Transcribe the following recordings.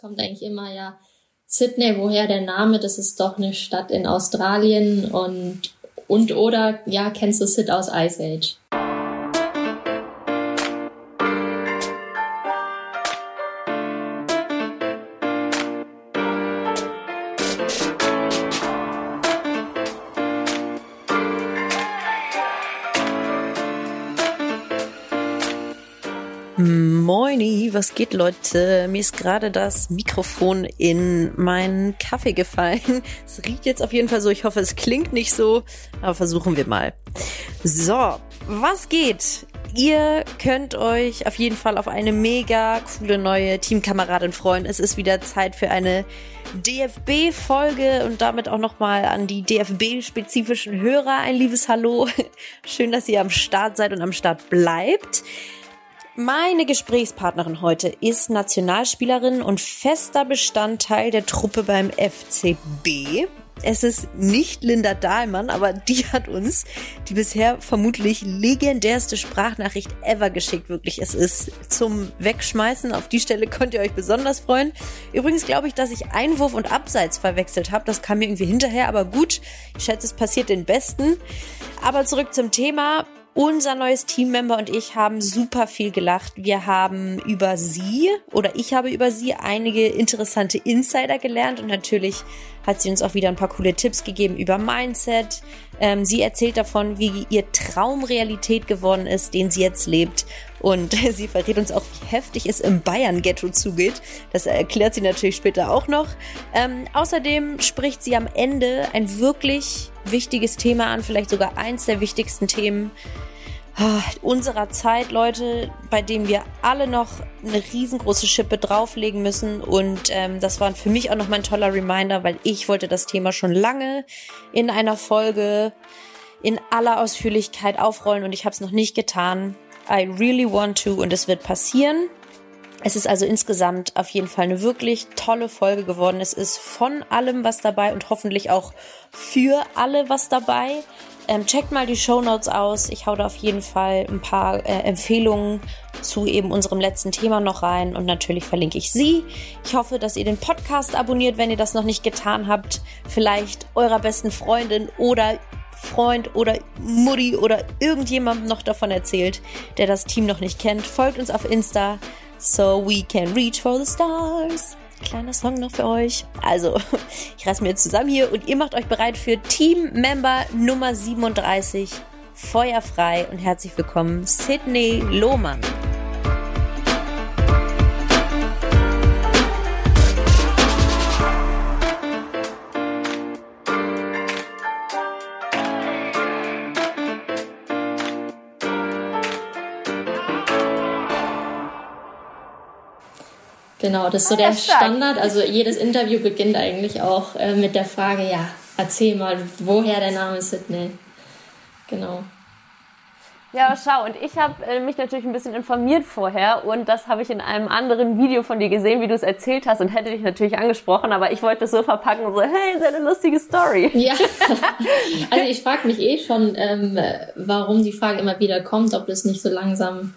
kommt eigentlich immer ja Sydney, woher der Name? Das ist doch eine Stadt in Australien und und oder ja, kennst du Sid aus Ice Age? Was geht Leute? Mir ist gerade das Mikrofon in meinen Kaffee gefallen. Es riecht jetzt auf jeden Fall so. Ich hoffe, es klingt nicht so, aber versuchen wir mal. So, was geht? Ihr könnt euch auf jeden Fall auf eine mega coole neue Teamkameradin freuen. Es ist wieder Zeit für eine DFB-Folge und damit auch nochmal an die DFB-spezifischen Hörer ein liebes Hallo. Schön, dass ihr am Start seid und am Start bleibt. Meine Gesprächspartnerin heute ist Nationalspielerin und fester Bestandteil der Truppe beim FCB. Es ist nicht Linda Dahlmann, aber die hat uns die bisher vermutlich legendärste Sprachnachricht ever geschickt. Wirklich, es ist zum Wegschmeißen. Auf die Stelle könnt ihr euch besonders freuen. Übrigens glaube ich, dass ich Einwurf und Abseits verwechselt habe. Das kam mir irgendwie hinterher, aber gut. Ich schätze, es passiert den Besten. Aber zurück zum Thema. Unser neues Teammember und ich haben super viel gelacht. Wir haben über sie oder ich habe über sie einige interessante Insider gelernt und natürlich hat sie uns auch wieder ein paar coole Tipps gegeben über Mindset. Ähm, sie erzählt davon, wie ihr Traum Realität geworden ist, den sie jetzt lebt. Und sie verrät uns auch, wie heftig es im Bayern-Ghetto zugeht. Das erklärt sie natürlich später auch noch. Ähm, außerdem spricht sie am Ende ein wirklich wichtiges Thema an, vielleicht sogar eins der wichtigsten Themen unserer Zeit, Leute, bei dem wir alle noch eine riesengroße Schippe drauflegen müssen. Und ähm, das war für mich auch noch ein toller Reminder, weil ich wollte das Thema schon lange in einer Folge in aller Ausführlichkeit aufrollen und ich habe es noch nicht getan. I really want to und es wird passieren. Es ist also insgesamt auf jeden Fall eine wirklich tolle Folge geworden. Es ist von allem was dabei und hoffentlich auch für alle was dabei. Ähm, checkt mal die Show Notes aus. Ich hau da auf jeden Fall ein paar äh, Empfehlungen zu eben unserem letzten Thema noch rein und natürlich verlinke ich sie. Ich hoffe, dass ihr den Podcast abonniert, wenn ihr das noch nicht getan habt. Vielleicht eurer besten Freundin oder Freund oder Mutti oder irgendjemandem noch davon erzählt, der das Team noch nicht kennt. Folgt uns auf Insta, so we can reach for the stars. Kleiner Song noch für euch. Also, ich reiß mir jetzt zusammen hier und ihr macht euch bereit für Team Member Nummer 37. Feuerfrei und herzlich willkommen, Sydney Lohmann. Genau, das ist so der Standard. Also jedes Interview beginnt eigentlich auch äh, mit der Frage, ja, erzähl mal, woher der Name Sydney. Genau. Ja, schau, und ich habe äh, mich natürlich ein bisschen informiert vorher und das habe ich in einem anderen Video von dir gesehen, wie du es erzählt hast und hätte dich natürlich angesprochen, aber ich wollte es so verpacken und so, hey, ist eine lustige Story. Ja, also ich frage mich eh schon, ähm, warum die Frage immer wieder kommt, ob das nicht so langsam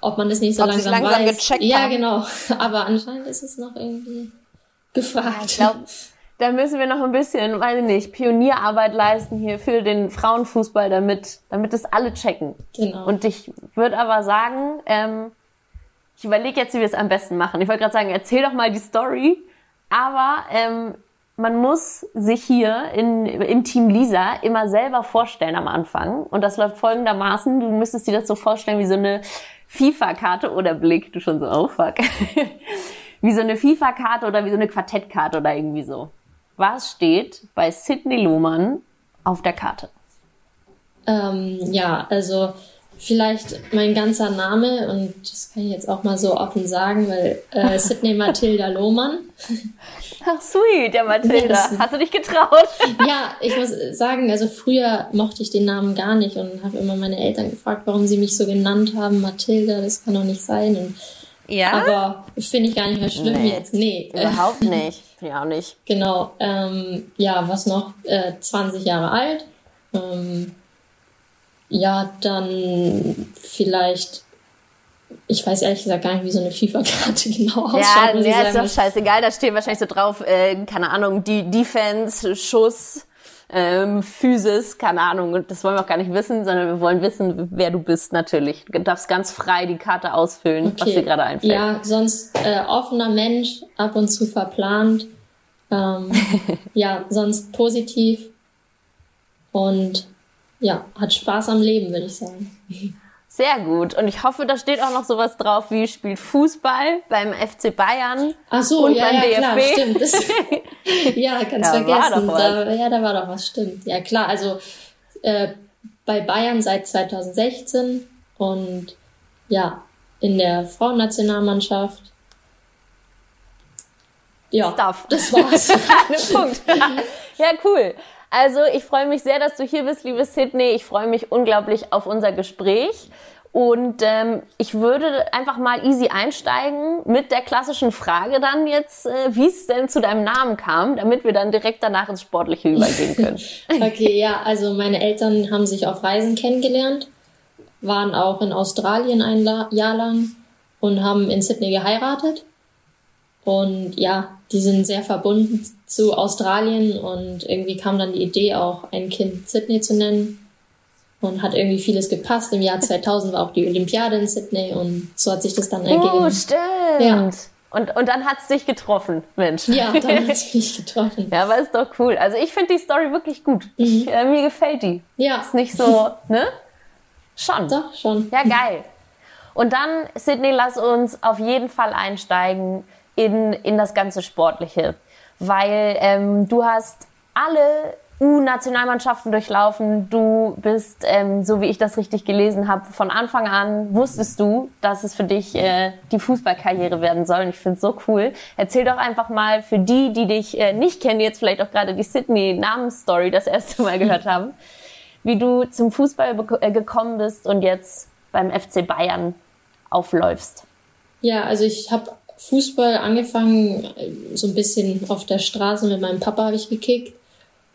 ob man das nicht so ob langsam, langsam weiß. Gecheckt ja, haben. genau. Aber anscheinend ist es noch irgendwie gefragt. Ja, ich glaube, da müssen wir noch ein bisschen, weiß ich nicht, Pionierarbeit leisten hier für den Frauenfußball, damit, damit es alle checken. Genau. Und ich würde aber sagen, ähm, ich überlege jetzt, wie wir es am besten machen. Ich wollte gerade sagen, erzähl doch mal die Story, aber ähm, man muss sich hier in, im Team Lisa immer selber vorstellen am Anfang. Und das läuft folgendermaßen. Du müsstest dir das so vorstellen wie so eine FIFA-Karte oder Blick, du schon so, oh fuck. wie so eine FIFA-Karte oder wie so eine Quartettkarte oder irgendwie so. Was steht bei Sidney Lohmann auf der Karte? Ähm, ja, also vielleicht mein ganzer Name und das kann ich jetzt auch mal so offen sagen, weil äh, Sidney Mathilda Lohmann. Ach sweet, ja Mathilda. Hast du dich getraut? ja, ich muss sagen, also früher mochte ich den Namen gar nicht und habe immer meine Eltern gefragt, warum sie mich so genannt haben, Mathilda, das kann doch nicht sein. Und, ja. Aber finde ich gar nicht mehr schlimm nee, jetzt. Nee. Überhaupt nicht. Ja, auch nicht. Genau. Ähm, ja, was noch? Äh, 20 Jahre alt. Ähm, ja, dann vielleicht ich weiß ehrlich gesagt gar nicht, wie so eine FIFA-Karte genau ausschaut. Ja, ja ist doch scheißegal. Da steht wahrscheinlich so drauf, äh, keine Ahnung, die Defense, Schuss, ähm, Physis, keine Ahnung. Und das wollen wir auch gar nicht wissen, sondern wir wollen wissen, wer du bist natürlich. Du darfst ganz frei die Karte ausfüllen, okay. was dir gerade einfällt. Ja, sonst äh, offener Mensch, ab und zu verplant. Ähm, ja, sonst positiv. Und ja, hat Spaß am Leben, würde ich sagen. Sehr gut. Und ich hoffe, da steht auch noch sowas drauf wie spielt Fußball beim FC Bayern Ach so, und ja, beim ja, DFB. Klar, stimmt. Das, ja, ganz ja, vergessen. Da, ja, da war doch was, stimmt. Ja, klar. Also äh, bei Bayern seit 2016 und ja, in der Frauennationalmannschaft. Ja, Stuff. das war's. Punkt. ja, cool. Also ich freue mich sehr, dass du hier bist, liebe Sydney. Ich freue mich unglaublich auf unser Gespräch. Und ähm, ich würde einfach mal easy einsteigen mit der klassischen Frage dann jetzt, äh, wie es denn zu deinem Namen kam, damit wir dann direkt danach ins Sportliche übergehen können. okay, ja, also meine Eltern haben sich auf Reisen kennengelernt, waren auch in Australien ein Jahr lang und haben in Sydney geheiratet. Und ja, die sind sehr verbunden zu Australien und irgendwie kam dann die Idee auch, ein Kind Sydney zu nennen. Und hat irgendwie vieles gepasst. Im Jahr 2000 war auch die Olympiade in Sydney und so hat sich das dann ergeben. Oh, stimmt. Ja. Und, und dann hat's dich getroffen, Mensch. Ja, dann hat's mich getroffen. ja, aber ist doch cool. Also ich finde die Story wirklich gut. Mhm. Ich, äh, mir gefällt die. Ja. Ist nicht so, ne? Schon. Doch, schon. Ja, geil. Und dann, Sydney, lass uns auf jeden Fall einsteigen in, in das ganze Sportliche. Weil ähm, du hast alle U-Nationalmannschaften durchlaufen. Du bist, ähm, so wie ich das richtig gelesen habe, von Anfang an wusstest du, dass es für dich äh, die Fußballkarriere werden soll. Und ich finde es so cool. Erzähl doch einfach mal für die, die dich äh, nicht kennen, jetzt vielleicht auch gerade die Sydney-Namensstory das erste Mal gehört haben, wie du zum Fußball äh, gekommen bist und jetzt beim FC Bayern aufläufst. Ja, also ich habe Fußball angefangen, äh, so ein bisschen auf der Straße mit meinem Papa habe ich gekickt.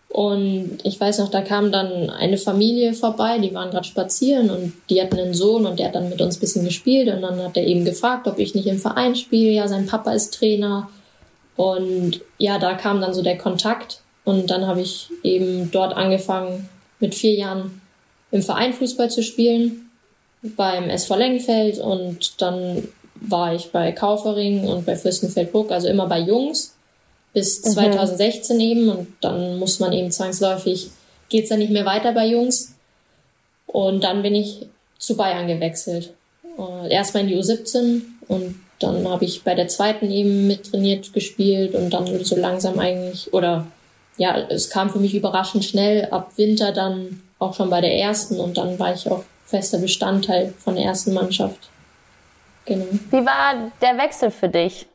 Und ich weiß noch, da kam dann eine Familie vorbei, die waren gerade spazieren und die hatten einen Sohn und der hat dann mit uns ein bisschen gespielt und dann hat er eben gefragt, ob ich nicht im Verein spiele. Ja, sein Papa ist Trainer. Und ja, da kam dann so der Kontakt und dann habe ich eben dort angefangen, mit vier Jahren im Verein Fußball zu spielen, beim SV Lengfeld und dann war ich bei Kaufering und bei Fürstenfeldbruck, also immer bei Jungs bis mhm. 2016 eben und dann muss man eben zwangsläufig, geht's dann nicht mehr weiter bei Jungs und dann bin ich zu Bayern gewechselt. Äh, erstmal in die U17 und dann habe ich bei der zweiten eben mittrainiert gespielt und dann so langsam eigentlich, oder ja, es kam für mich überraschend schnell, ab Winter dann auch schon bei der ersten und dann war ich auch fester Bestandteil von der ersten Mannschaft. Genau. Wie war der Wechsel für dich?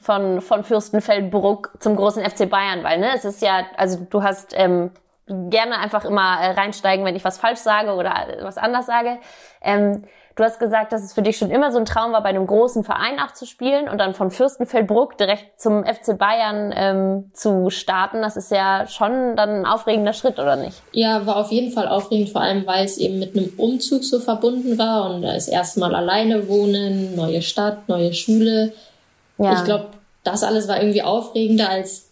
Von, von Fürstenfeldbruck zum großen FC Bayern, weil, ne, es ist ja, also du hast ähm, gerne einfach immer äh, reinsteigen, wenn ich was falsch sage oder was anders sage. Ähm, Du hast gesagt, dass es für dich schon immer so ein Traum war, bei einem großen Verein auch zu spielen und dann von Fürstenfeldbruck direkt zum FC Bayern ähm, zu starten. Das ist ja schon dann ein aufregender Schritt, oder nicht? Ja, war auf jeden Fall aufregend, vor allem weil es eben mit einem Umzug so verbunden war und da ist erstmal alleine wohnen, neue Stadt, neue Schule. Ja. Ich glaube, das alles war irgendwie aufregender als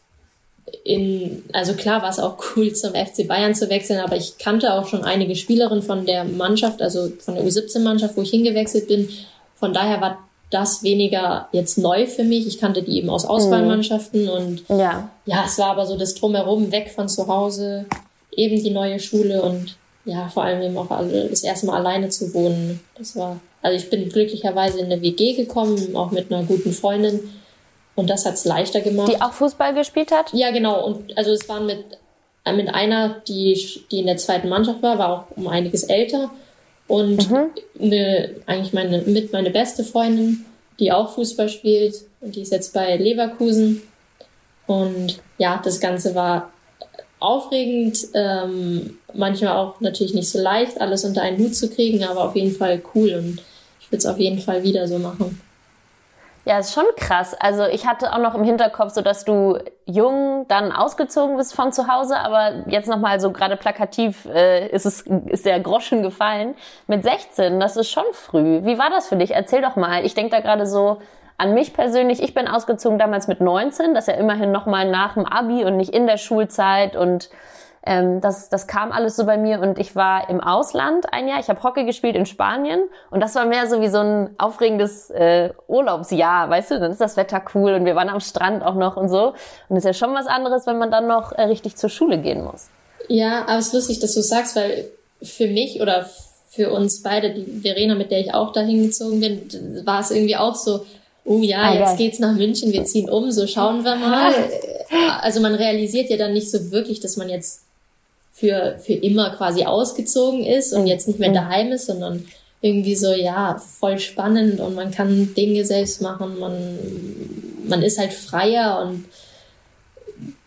in, also klar war es auch cool zum FC Bayern zu wechseln, aber ich kannte auch schon einige Spielerinnen von der Mannschaft, also von der U17-Mannschaft, wo ich hingewechselt bin. Von daher war das weniger jetzt neu für mich. Ich kannte die eben aus Auswahlmannschaften mhm. und ja. ja, es war aber so das Drumherum, weg von zu Hause, eben die neue Schule und ja, vor allem eben auch alle, das erste Mal alleine zu wohnen. Das war, also ich bin glücklicherweise in eine WG gekommen, auch mit einer guten Freundin und das hat es leichter gemacht. Die auch Fußball gespielt hat? Ja, genau. Und also es waren mit, mit einer, die, die in der zweiten Mannschaft war, war auch um einiges älter. Und mhm. eine, eigentlich meine, mit meine beste Freundin, die auch Fußball spielt. Und die ist jetzt bei Leverkusen. Und ja, das Ganze war aufregend, ähm, manchmal auch natürlich nicht so leicht, alles unter einen Hut zu kriegen, aber auf jeden Fall cool und ich würde es auf jeden Fall wieder so machen. Ja, ist schon krass. Also ich hatte auch noch im Hinterkopf, so dass du jung dann ausgezogen bist von zu Hause, aber jetzt nochmal so gerade plakativ äh, ist es ist der Groschen gefallen mit 16. Das ist schon früh. Wie war das für dich? Erzähl doch mal. Ich denke da gerade so an mich persönlich. Ich bin ausgezogen damals mit 19. Das ja immerhin nochmal nach dem Abi und nicht in der Schulzeit und ähm, das, das kam alles so bei mir und ich war im Ausland ein Jahr. Ich habe Hockey gespielt in Spanien und das war mehr so wie so ein aufregendes äh, Urlaubsjahr, weißt du? Dann ist das Wetter cool und wir waren am Strand auch noch und so. Und ist ja schon was anderes, wenn man dann noch äh, richtig zur Schule gehen muss. Ja, aber es ist lustig, dass du sagst, weil für mich oder für uns beide, die Verena, mit der ich auch dahin gezogen bin, war es irgendwie auch so, oh ja, ah, jetzt geht's nach München, wir ziehen um, so schauen wir mal. Also man realisiert ja dann nicht so wirklich, dass man jetzt für, für immer quasi ausgezogen ist und jetzt nicht mehr daheim ist, sondern irgendwie so, ja, voll spannend und man kann Dinge selbst machen, man, man ist halt freier und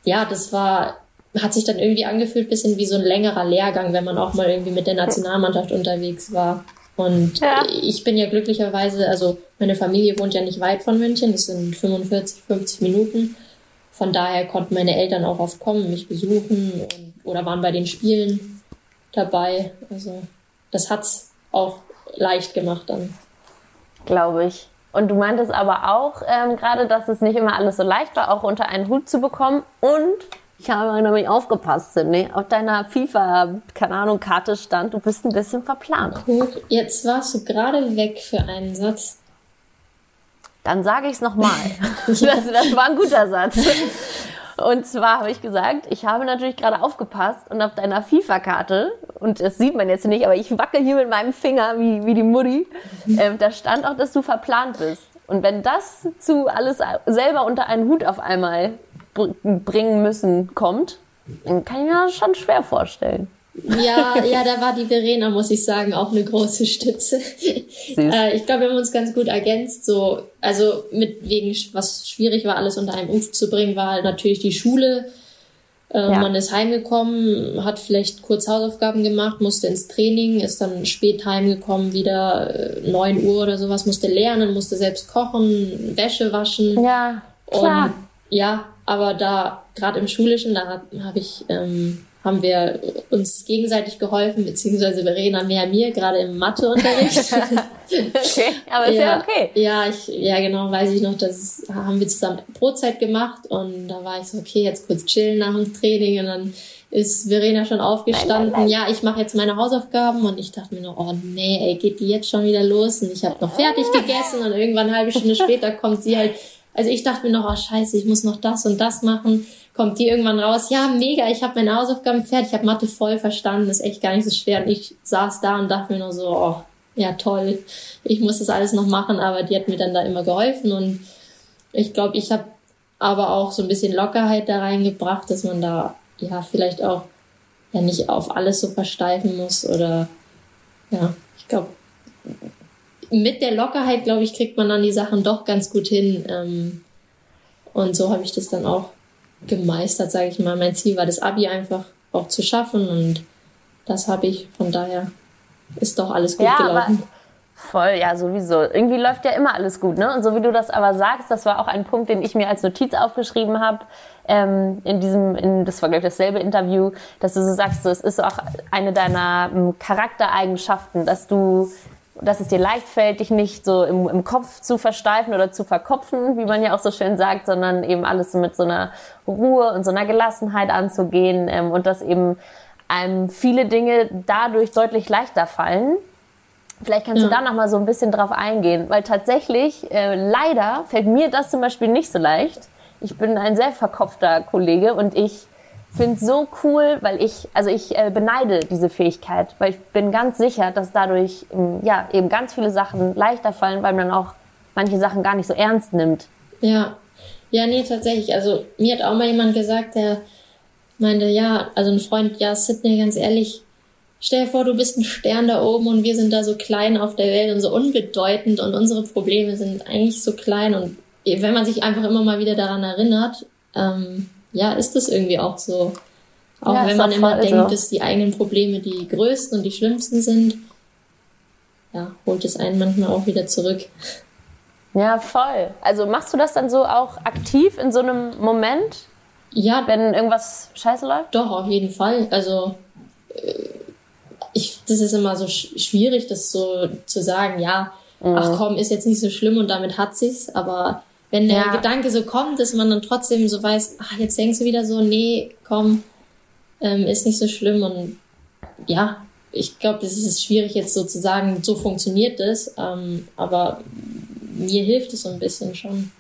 ja, das war, hat sich dann irgendwie angefühlt, bisschen wie so ein längerer Lehrgang, wenn man auch mal irgendwie mit der Nationalmannschaft unterwegs war. Und ja. ich bin ja glücklicherweise, also meine Familie wohnt ja nicht weit von München, das sind 45, 50 Minuten. Von daher konnten meine Eltern auch oft kommen, mich besuchen und, oder waren bei den Spielen dabei. Also das hat's auch leicht gemacht dann. Glaube ich. Und du meintest aber auch ähm, gerade, dass es nicht immer alles so leicht war, auch unter einen Hut zu bekommen. Und ich habe nämlich aufgepasst, ne? Auf deiner FIFA, keine Ahnung, Karte stand, du bist ein bisschen verplant. Jetzt warst du gerade weg für einen Satz. Dann sage ich es nochmal. das, das war ein guter Satz. Und zwar habe ich gesagt, ich habe natürlich gerade aufgepasst und auf deiner FIFA-Karte, und das sieht man jetzt nicht, aber ich wacke hier mit meinem Finger wie, wie die Mutti, äh, da stand auch, dass du verplant bist. Und wenn das zu alles selber unter einen Hut auf einmal bringen müssen kommt, dann kann ich mir das schon schwer vorstellen. Ja, ja, da war die Verena, muss ich sagen, auch eine große Stütze. äh, ich glaube, wir haben uns ganz gut ergänzt. So, also mit wegen, was schwierig war, alles unter einem Hut zu bringen, war halt natürlich die Schule. Äh, ja. Man ist heimgekommen, hat vielleicht kurz Hausaufgaben gemacht, musste ins Training, ist dann spät heimgekommen, wieder äh, neun Uhr oder sowas, musste lernen, musste selbst kochen, Wäsche waschen. Ja, klar. Und, ja, aber da, gerade im Schulischen, da habe hab ich ähm, haben wir uns gegenseitig geholfen, beziehungsweise Verena mehr mir, gerade im Matheunterricht. okay, aber ist ja, ja, okay. Ja, ich, ja, genau, weiß ich noch, das haben wir zusammen Brotzeit gemacht und da war ich so, okay, jetzt kurz chillen nach dem Training und dann ist Verena schon aufgestanden. Nein, nein, nein. Ja, ich mache jetzt meine Hausaufgaben und ich dachte mir noch, oh nee, ey, geht die jetzt schon wieder los? Und ich habe noch fertig gegessen und irgendwann eine halbe Stunde später kommt sie halt. Also ich dachte mir noch, oh scheiße, ich muss noch das und das machen kommt die irgendwann raus, ja, mega, ich habe meine Hausaufgaben fertig, ich habe Mathe voll verstanden, ist echt gar nicht so schwer. Und ich saß da und dachte mir nur so, oh, ja, toll, ich muss das alles noch machen, aber die hat mir dann da immer geholfen und ich glaube, ich habe aber auch so ein bisschen Lockerheit da reingebracht, dass man da ja vielleicht auch ja nicht auf alles so versteifen muss oder ja, ich glaube, mit der Lockerheit, glaube ich, kriegt man dann die Sachen doch ganz gut hin. Ähm, und so habe ich das dann auch gemeistert, sage ich mal. Mein Ziel war das Abi einfach auch zu schaffen und das habe ich. Von daher ist doch alles gut ja, gelaufen. Voll, ja, sowieso. Irgendwie läuft ja immer alles gut, ne? Und so wie du das aber sagst, das war auch ein Punkt, den ich mir als Notiz aufgeschrieben habe, ähm, in diesem, in, das war, glaube ich, dasselbe Interview, dass du so sagst, so, es ist auch eine deiner ähm, Charaktereigenschaften, dass du dass es dir leicht fällt, dich nicht so im, im Kopf zu versteifen oder zu verkopfen, wie man ja auch so schön sagt, sondern eben alles mit so einer Ruhe und so einer Gelassenheit anzugehen ähm, und dass eben einem viele Dinge dadurch deutlich leichter fallen. Vielleicht kannst ja. du da noch mal so ein bisschen drauf eingehen, weil tatsächlich äh, leider fällt mir das zum Beispiel nicht so leicht. Ich bin ein sehr verkopfter Kollege und ich finde es so cool, weil ich, also ich äh, beneide diese Fähigkeit, weil ich bin ganz sicher, dass dadurch ähm, ja eben ganz viele Sachen leichter fallen, weil man auch manche Sachen gar nicht so ernst nimmt. Ja, ja, nee, tatsächlich. Also mir hat auch mal jemand gesagt, der meinte, ja, also ein Freund, ja, Sydney, ganz ehrlich, stell dir vor, du bist ein Stern da oben und wir sind da so klein auf der Welt und so unbedeutend und unsere Probleme sind eigentlich so klein und wenn man sich einfach immer mal wieder daran erinnert, ähm, ja, ist das irgendwie auch so. Auch ja, wenn man immer denkt, so. dass die eigenen Probleme die größten und die schlimmsten sind, ja, holt es einen manchmal auch wieder zurück. Ja, voll. Also machst du das dann so auch aktiv in so einem Moment? Ja. Wenn irgendwas scheiße läuft? Doch, auf jeden Fall. Also äh, ich, das ist immer so schwierig, das so zu sagen, ja, mhm. ach komm, ist jetzt nicht so schlimm und damit hat sich's, aber wenn der ja. Gedanke so kommt, dass man dann trotzdem so weiß, ach, jetzt denkst du wieder so, nee, komm, ähm, ist nicht so schlimm und ja, ich glaube, das ist schwierig jetzt so zu sagen, so funktioniert das, ähm, aber mir hilft es so ein bisschen schon.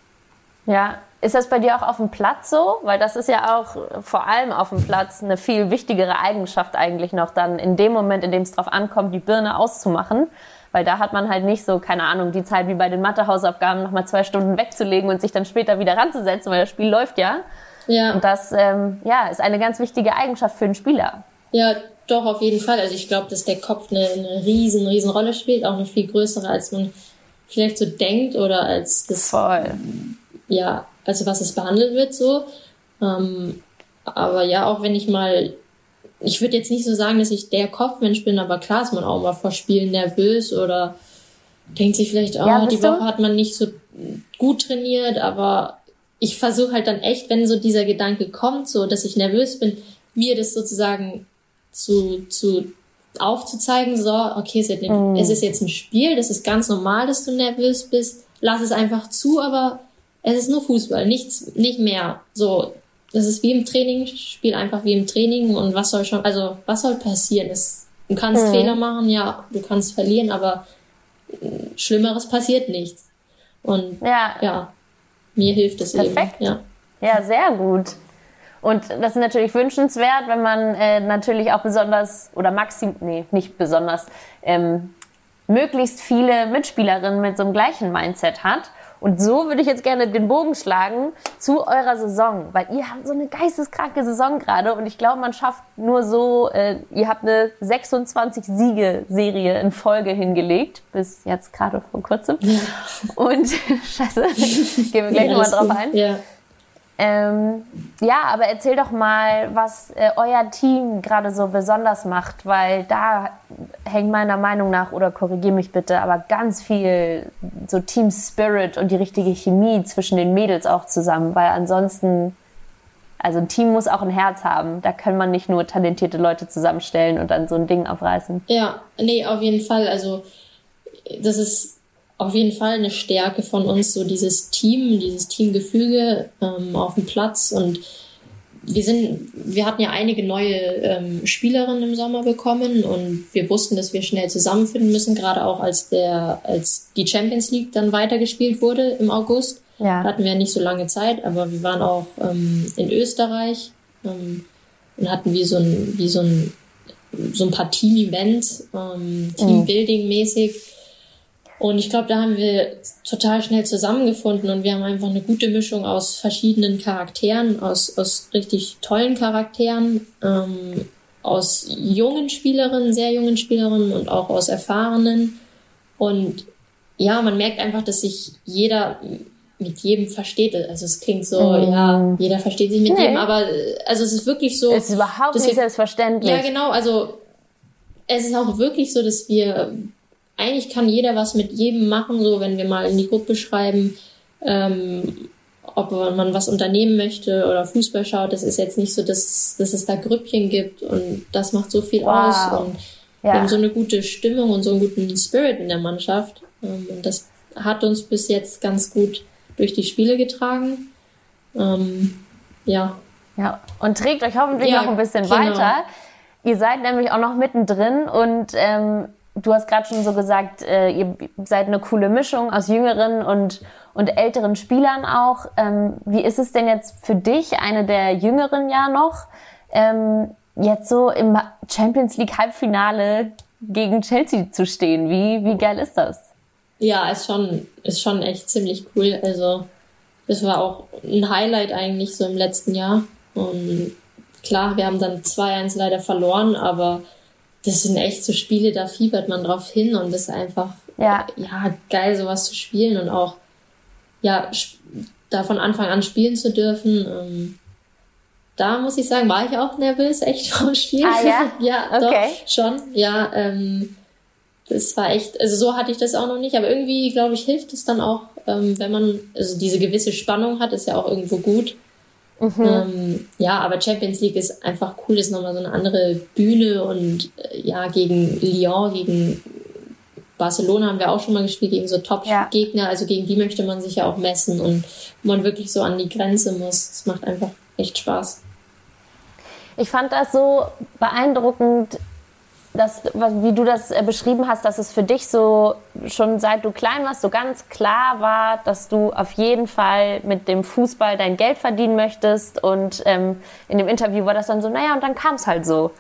Ja, ist das bei dir auch auf dem Platz so? Weil das ist ja auch vor allem auf dem Platz eine viel wichtigere Eigenschaft eigentlich noch dann in dem Moment, in dem es drauf ankommt, die Birne auszumachen. Weil da hat man halt nicht so, keine Ahnung, die Zeit wie bei den Mathehausaufgaben nochmal zwei Stunden wegzulegen und sich dann später wieder ranzusetzen, weil das Spiel läuft ja. Ja. Und das ähm, ja, ist eine ganz wichtige Eigenschaft für einen Spieler. Ja, doch, auf jeden Fall. Also ich glaube, dass der Kopf eine, eine riesen, riesen Rolle spielt, auch eine viel größere, als man vielleicht so denkt oder als das, Voll. ja, also was es behandelt wird so. Ähm, aber ja, auch wenn ich mal, ich würde jetzt nicht so sagen, dass ich der Kopfmensch bin, aber klar ist man auch mal vor Spielen nervös oder denkt sich vielleicht, oh, ja, die Woche du? hat man nicht so gut trainiert, aber ich versuche halt dann echt, wenn so dieser Gedanke kommt, so dass ich nervös bin, mir das sozusagen zu, zu aufzuzeigen, so, okay, es, mm. es ist jetzt ein Spiel, das ist ganz normal, dass du nervös bist, lass es einfach zu, aber es ist nur Fußball, nichts, nicht mehr. So, das ist wie im Training, spiel einfach wie im Training und was soll schon, also was soll passieren? Es, du kannst mhm. Fehler machen, ja, du kannst verlieren, aber äh, Schlimmeres passiert nichts. Und ja, ja mir hilft es Perfekt. eben. Ja. ja, sehr gut. Und das ist natürlich wünschenswert, wenn man äh, natürlich auch besonders oder maxim, nee, nicht besonders, ähm, möglichst viele Mitspielerinnen mit so einem gleichen Mindset hat. Und so würde ich jetzt gerne den Bogen schlagen zu eurer Saison, weil ihr habt so eine geisteskranke Saison gerade und ich glaube, man schafft nur so, äh, ihr habt eine 26 Siege-Serie in Folge hingelegt, bis jetzt gerade vor kurzem. Ja. Und scheiße, gehen wir gleich ja, nochmal drauf ein. Ja. Ähm, ja, aber erzähl doch mal, was äh, euer Team gerade so besonders macht, weil da hängt meiner Meinung nach, oder korrigier mich bitte, aber ganz viel so Team Spirit und die richtige Chemie zwischen den Mädels auch zusammen, weil ansonsten, also ein Team muss auch ein Herz haben. Da kann man nicht nur talentierte Leute zusammenstellen und dann so ein Ding aufreißen. Ja, nee, auf jeden Fall. Also das ist auf jeden Fall eine Stärke von uns, so dieses Team, dieses Teamgefüge ähm, auf dem Platz. Und wir sind, wir hatten ja einige neue ähm, Spielerinnen im Sommer bekommen und wir wussten, dass wir schnell zusammenfinden müssen, gerade auch als der, als die Champions League dann weitergespielt wurde im August. Ja. Da hatten wir ja nicht so lange Zeit, aber wir waren auch ähm, in Österreich ähm, und hatten wie so ein, wie so ein, so ein paar Team-Events, ähm, Teambuilding-mäßig und ich glaube, da haben wir total schnell zusammengefunden und wir haben einfach eine gute Mischung aus verschiedenen Charakteren, aus, aus richtig tollen Charakteren, ähm, aus jungen Spielerinnen, sehr jungen Spielerinnen und auch aus erfahrenen. Und ja, man merkt einfach, dass sich jeder mit jedem versteht. Also es klingt so, mm. ja, jeder versteht sich mit nee. jedem, aber also es ist wirklich so. Es ist überhaupt nicht wir, selbstverständlich. Ja, genau. Also es ist auch wirklich so, dass wir eigentlich kann jeder was mit jedem machen, so wenn wir mal in die Gruppe schreiben, ähm, ob man was unternehmen möchte oder Fußball schaut. Das ist jetzt nicht so, dass, dass es da Grüppchen gibt und das macht so viel wow. aus und ja. wir haben so eine gute Stimmung und so einen guten Spirit in der Mannschaft. Ähm, und das hat uns bis jetzt ganz gut durch die Spiele getragen. Ähm, ja. Ja, und trägt euch hoffentlich ja, noch ein bisschen genau. weiter. Ihr seid nämlich auch noch mittendrin und ähm, du hast gerade schon so gesagt, äh, ihr seid eine coole Mischung aus jüngeren und, und älteren Spielern auch. Ähm, wie ist es denn jetzt für dich, eine der jüngeren ja noch, ähm, jetzt so im Champions League Halbfinale gegen Chelsea zu stehen? Wie, wie geil ist das? Ja, ist schon, ist schon echt ziemlich cool. Also, das war auch ein Highlight eigentlich so im letzten Jahr. Und klar, wir haben dann 2-1 leider verloren, aber das sind echt so Spiele, da fiebert man drauf hin und ist einfach ja. ja geil, sowas zu spielen und auch ja da von Anfang an spielen zu dürfen. Ähm, da muss ich sagen, war ich auch nervös, echt vom Spiel. Ah ja? ja, okay. doch, schon. Ja, ähm, das war echt, also so hatte ich das auch noch nicht, aber irgendwie, glaube ich, hilft es dann auch, ähm, wenn man, also diese gewisse Spannung hat, ist ja auch irgendwo gut. Mhm. Ähm, ja, aber Champions League ist einfach cool, ist nochmal so eine andere Bühne und äh, ja, gegen Lyon, gegen Barcelona haben wir auch schon mal gespielt, gegen so Top-Gegner, ja. also gegen die möchte man sich ja auch messen und man wirklich so an die Grenze muss. Es macht einfach echt Spaß. Ich fand das so beeindruckend, dass, wie du das äh, beschrieben hast, dass es für dich so schon seit du klein warst, so ganz klar war, dass du auf jeden Fall mit dem Fußball dein Geld verdienen möchtest. Und ähm, in dem Interview war das dann so, naja, und dann kam es halt so.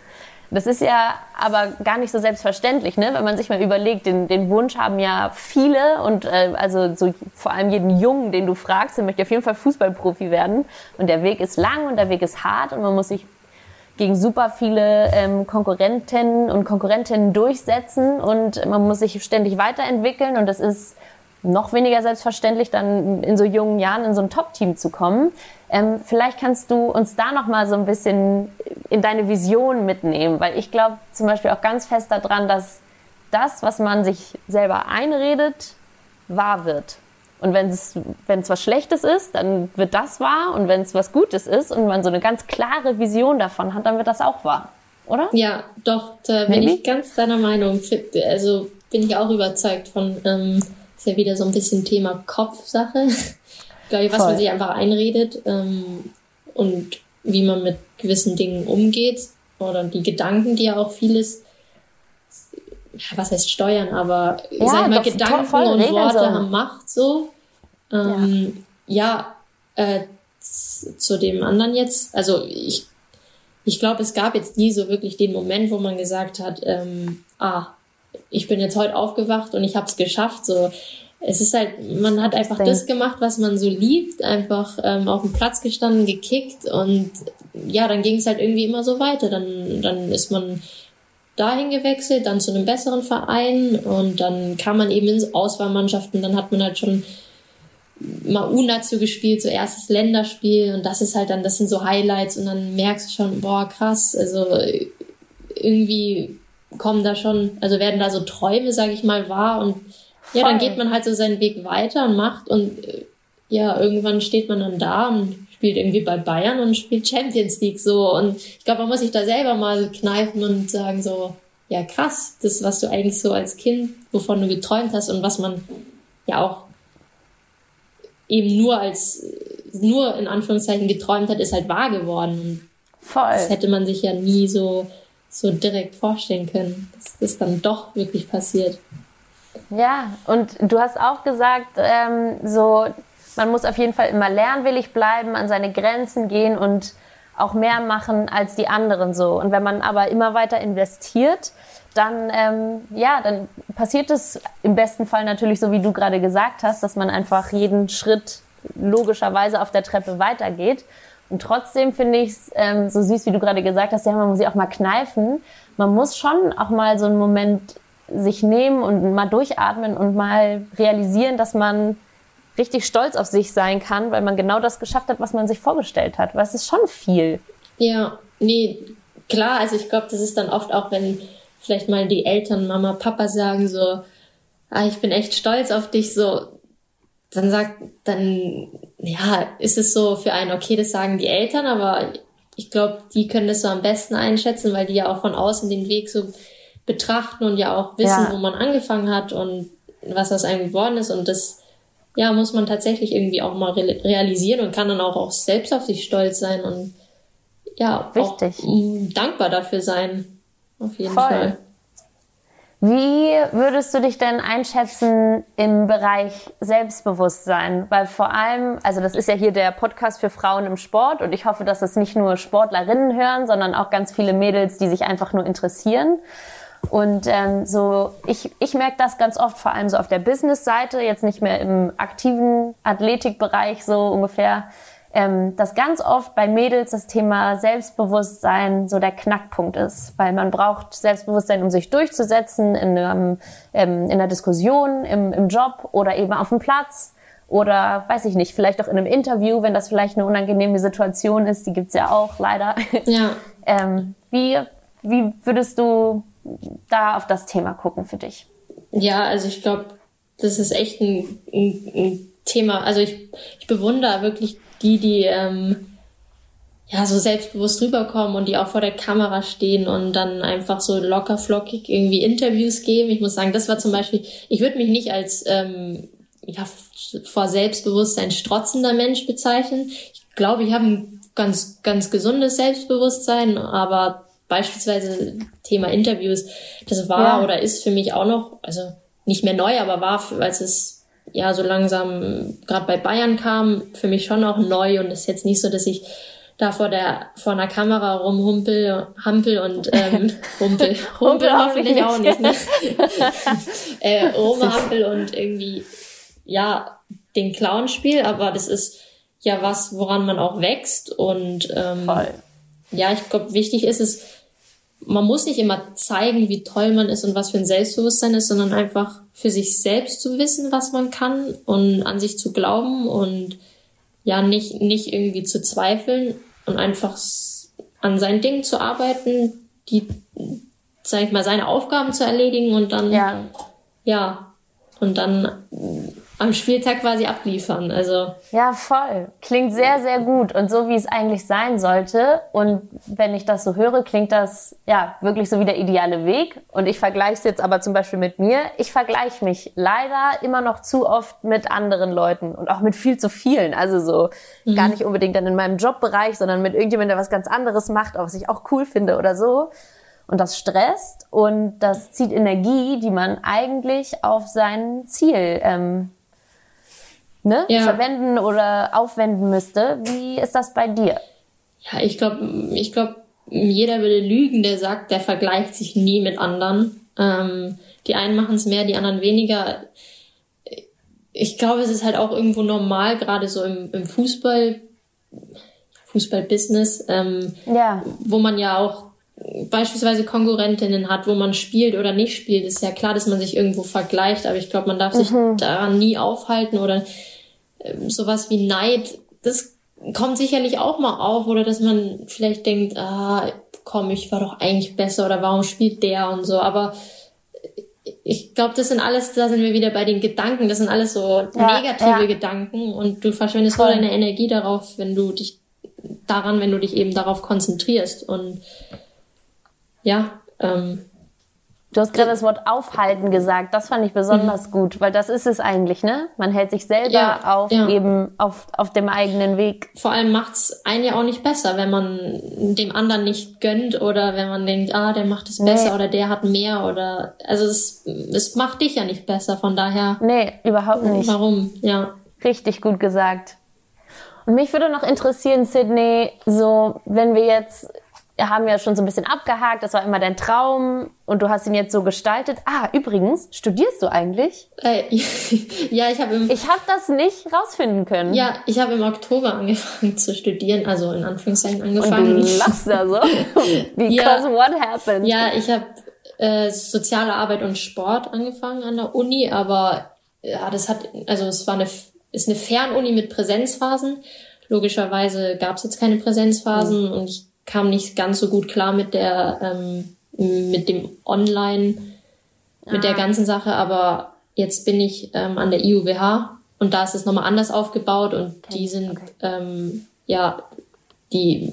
Das ist ja aber gar nicht so selbstverständlich, ne? wenn man sich mal überlegt, den, den Wunsch haben ja viele und äh, also so vor allem jeden Jungen, den du fragst, der möchte auf jeden Fall Fußballprofi werden. Und der Weg ist lang und der Weg ist hart und man muss sich gegen super viele ähm, Konkurrenten und Konkurrentinnen durchsetzen und man muss sich ständig weiterentwickeln und das ist noch weniger selbstverständlich, dann in so jungen Jahren in so ein Top-Team zu kommen. Ähm, vielleicht kannst du uns da noch mal so ein bisschen in deine Vision mitnehmen, weil ich glaube zum Beispiel auch ganz fest daran, dass das, was man sich selber einredet, wahr wird. Und wenn es, was Schlechtes ist, dann wird das wahr. Und wenn es was Gutes ist und man so eine ganz klare Vision davon hat, dann wird das auch wahr. Oder? Ja, doch, da bin Maybe? ich ganz deiner Meinung. Also bin ich auch überzeugt von, ähm, ist ja wieder so ein bisschen Thema Kopfsache. Glaube ich, was Voll. man sich einfach einredet ähm, und wie man mit gewissen Dingen umgeht oder die Gedanken, die ja auch vieles was heißt steuern, aber ja, sag mal, Gedanken und Worte so. haben Macht so. Ähm, ja, ja äh, zu dem anderen jetzt, also ich, ich glaube, es gab jetzt nie so wirklich den Moment, wo man gesagt hat, ähm, ah, ich bin jetzt heute aufgewacht und ich habe es geschafft. So, es ist halt, man hat einfach das gemacht, was man so liebt, einfach ähm, auf dem Platz gestanden, gekickt und ja, dann ging es halt irgendwie immer so weiter. Dann, dann ist man dahin gewechselt, dann zu einem besseren Verein und dann kam man eben ins Auswahlmannschaften, dann hat man halt schon mal U-Nazi gespielt, so erstes Länderspiel und das ist halt dann, das sind so Highlights und dann merkst du schon, boah, krass, also irgendwie kommen da schon, also werden da so Träume, sag ich mal, wahr und ja, dann geht man halt so seinen Weg weiter und macht und äh, ja, irgendwann steht man dann da und spielt irgendwie bei Bayern und spielt Champions League so. Und ich glaube, man muss sich da selber mal kneifen und sagen so, ja krass, das, was du eigentlich so als Kind, wovon du geträumt hast und was man ja auch eben nur als, nur in Anführungszeichen geträumt hat, ist halt wahr geworden. Voll. Das hätte man sich ja nie so, so direkt vorstellen können, dass das dann doch wirklich passiert. Ja, und du hast auch gesagt, ähm, so man muss auf jeden Fall immer lernwillig bleiben, an seine Grenzen gehen und auch mehr machen als die anderen so. Und wenn man aber immer weiter investiert, dann ähm, ja, dann passiert es im besten Fall natürlich so, wie du gerade gesagt hast, dass man einfach jeden Schritt logischerweise auf der Treppe weitergeht. Und trotzdem finde ich es ähm, so süß, wie du gerade gesagt hast, ja, man muss sich auch mal kneifen. Man muss schon auch mal so einen Moment sich nehmen und mal durchatmen und mal realisieren, dass man richtig stolz auf sich sein kann, weil man genau das geschafft hat, was man sich vorgestellt hat. Weil es ist schon viel. Ja, nee, klar, also ich glaube, das ist dann oft auch, wenn vielleicht mal die Eltern, Mama, Papa sagen so, ah, ich bin echt stolz auf dich, so, dann sagt, dann, ja, ist es so für einen, okay, das sagen die Eltern, aber ich glaube, die können das so am besten einschätzen, weil die ja auch von außen den Weg so betrachten und ja auch wissen, ja. wo man angefangen hat und was aus einem geworden ist und das ja, muss man tatsächlich irgendwie auch mal realisieren und kann dann auch, auch selbst auf sich stolz sein und ja, Richtig. auch dankbar dafür sein. Auf jeden Voll. Fall. Wie würdest du dich denn einschätzen im Bereich Selbstbewusstsein? Weil vor allem, also das ist ja hier der Podcast für Frauen im Sport und ich hoffe, dass es nicht nur Sportlerinnen hören, sondern auch ganz viele Mädels, die sich einfach nur interessieren. Und ähm, so, ich, ich merke das ganz oft, vor allem so auf der Business-Seite, jetzt nicht mehr im aktiven Athletikbereich so ungefähr, ähm, dass ganz oft bei Mädels das Thema Selbstbewusstsein so der Knackpunkt ist, weil man braucht Selbstbewusstsein, um sich durchzusetzen in, einem, ähm, in einer Diskussion, im, im Job oder eben auf dem Platz oder weiß ich nicht, vielleicht auch in einem Interview, wenn das vielleicht eine unangenehme Situation ist, die gibt's ja auch leider. Ja. ähm, wie, wie würdest du da auf das Thema gucken für dich? Ja, also ich glaube, das ist echt ein, ein, ein Thema, also ich, ich bewundere wirklich die, die ähm, ja so selbstbewusst rüberkommen und die auch vor der Kamera stehen und dann einfach so locker flockig irgendwie Interviews geben. Ich muss sagen, das war zum Beispiel, ich würde mich nicht als ähm, ja, vor Selbstbewusstsein strotzender Mensch bezeichnen. Ich glaube, ich habe ein ganz, ganz gesundes Selbstbewusstsein, aber beispielsweise Thema Interviews, das war ja. oder ist für mich auch noch, also nicht mehr neu, aber war, als es ja so langsam gerade bei Bayern kam, für mich schon auch neu und ist jetzt nicht so, dass ich da vor der vor einer Kamera rumhumpel, hampel und ähm, humpel, humpel hoffentlich auch nicht, ne? äh, rumhampel und irgendwie ja den Clown spiel, aber das ist ja was, woran man auch wächst und ähm, Voll. ja, ich glaube, wichtig ist es, man muss nicht immer zeigen, wie toll man ist und was für ein Selbstbewusstsein ist, sondern einfach für sich selbst zu wissen, was man kann und an sich zu glauben und ja, nicht, nicht irgendwie zu zweifeln und einfach an seinen Dingen zu arbeiten, die, sag ich mal, seine Aufgaben zu erledigen und dann, ja, ja und dann am Spieltag quasi abliefern. Also ja, voll. Klingt sehr, sehr gut und so wie es eigentlich sein sollte. Und wenn ich das so höre, klingt das ja wirklich so wie der ideale Weg. Und ich vergleiche es jetzt aber zum Beispiel mit mir. Ich vergleiche mich leider immer noch zu oft mit anderen Leuten und auch mit viel zu vielen. Also so mhm. gar nicht unbedingt dann in meinem Jobbereich, sondern mit irgendjemandem, der was ganz anderes macht, was ich auch cool finde oder so. Und das stresst und das zieht Energie, die man eigentlich auf sein Ziel ähm, ne, ja. verwenden oder aufwenden müsste. Wie ist das bei dir? Ja, ich glaube, ich glaube, jeder würde lügen, der sagt, der vergleicht sich nie mit anderen. Ähm, die einen machen es mehr, die anderen weniger. Ich glaube, es ist halt auch irgendwo normal, gerade so im, im Fußball, Fußballbusiness, ähm, ja. wo man ja auch beispielsweise Konkurrentinnen hat, wo man spielt oder nicht spielt, ist ja klar, dass man sich irgendwo vergleicht, aber ich glaube, man darf sich mhm. daran nie aufhalten oder ähm, sowas wie Neid, das kommt sicherlich auch mal auf oder dass man vielleicht denkt, ah, komm, ich war doch eigentlich besser oder warum spielt der und so, aber ich glaube, das sind alles, da sind wir wieder bei den Gedanken, das sind alles so ja, negative ja. Gedanken und du verschwendest nur deine Energie darauf, wenn du dich daran, wenn du dich eben darauf konzentrierst und ja, ähm, Du hast gerade das Wort aufhalten gesagt. Das fand ich besonders mhm. gut, weil das ist es eigentlich, ne? Man hält sich selber ja, auf ja. eben auf, auf dem eigenen Weg. Vor allem macht's einen ja auch nicht besser, wenn man dem anderen nicht gönnt oder wenn man denkt, ah, der macht es nee. besser oder der hat mehr oder also es, es macht dich ja nicht besser, von daher. Nee, überhaupt nicht. Warum? Ja. Richtig gut gesagt. Und mich würde noch interessieren, Sydney, so wenn wir jetzt haben ja schon so ein bisschen abgehakt, das war immer dein Traum und du hast ihn jetzt so gestaltet. Ah, übrigens, studierst du eigentlich? Äh, ja, ich habe im Ich habe das nicht rausfinden können. Ja, ich habe im Oktober angefangen zu studieren, also in Anführungszeichen angefangen. Und du lachst da so. Because ja, what happened? Ja, ich habe äh, soziale Arbeit und Sport angefangen an der Uni, aber ja, das hat also es war eine ist eine Fernuni mit Präsenzphasen. Logischerweise gab es jetzt keine Präsenzphasen mhm. und ich kam nicht ganz so gut klar mit der, ähm, mit dem Online, mit ah. der ganzen Sache, aber jetzt bin ich ähm, an der IUWH und da ist es nochmal anders aufgebaut und okay. die sind, okay. ähm, ja, die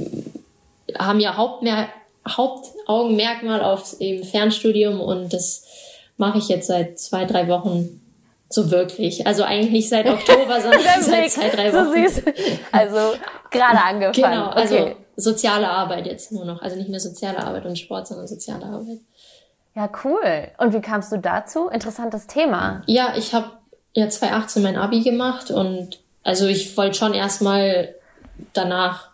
haben ja Hauptmer Hauptaugenmerkmal aufs eben Fernstudium und das mache ich jetzt seit zwei, drei Wochen so wirklich. Also eigentlich nicht seit Oktober, sondern seit zwei, drei Wochen. So süß. Also gerade angefangen. Genau, also okay soziale Arbeit jetzt nur noch. Also nicht mehr soziale Arbeit und Sport, sondern soziale Arbeit. Ja, cool. Und wie kamst du dazu? Interessantes Thema. Ja, ich habe ja 2018 mein Abi gemacht und also ich wollte schon erstmal danach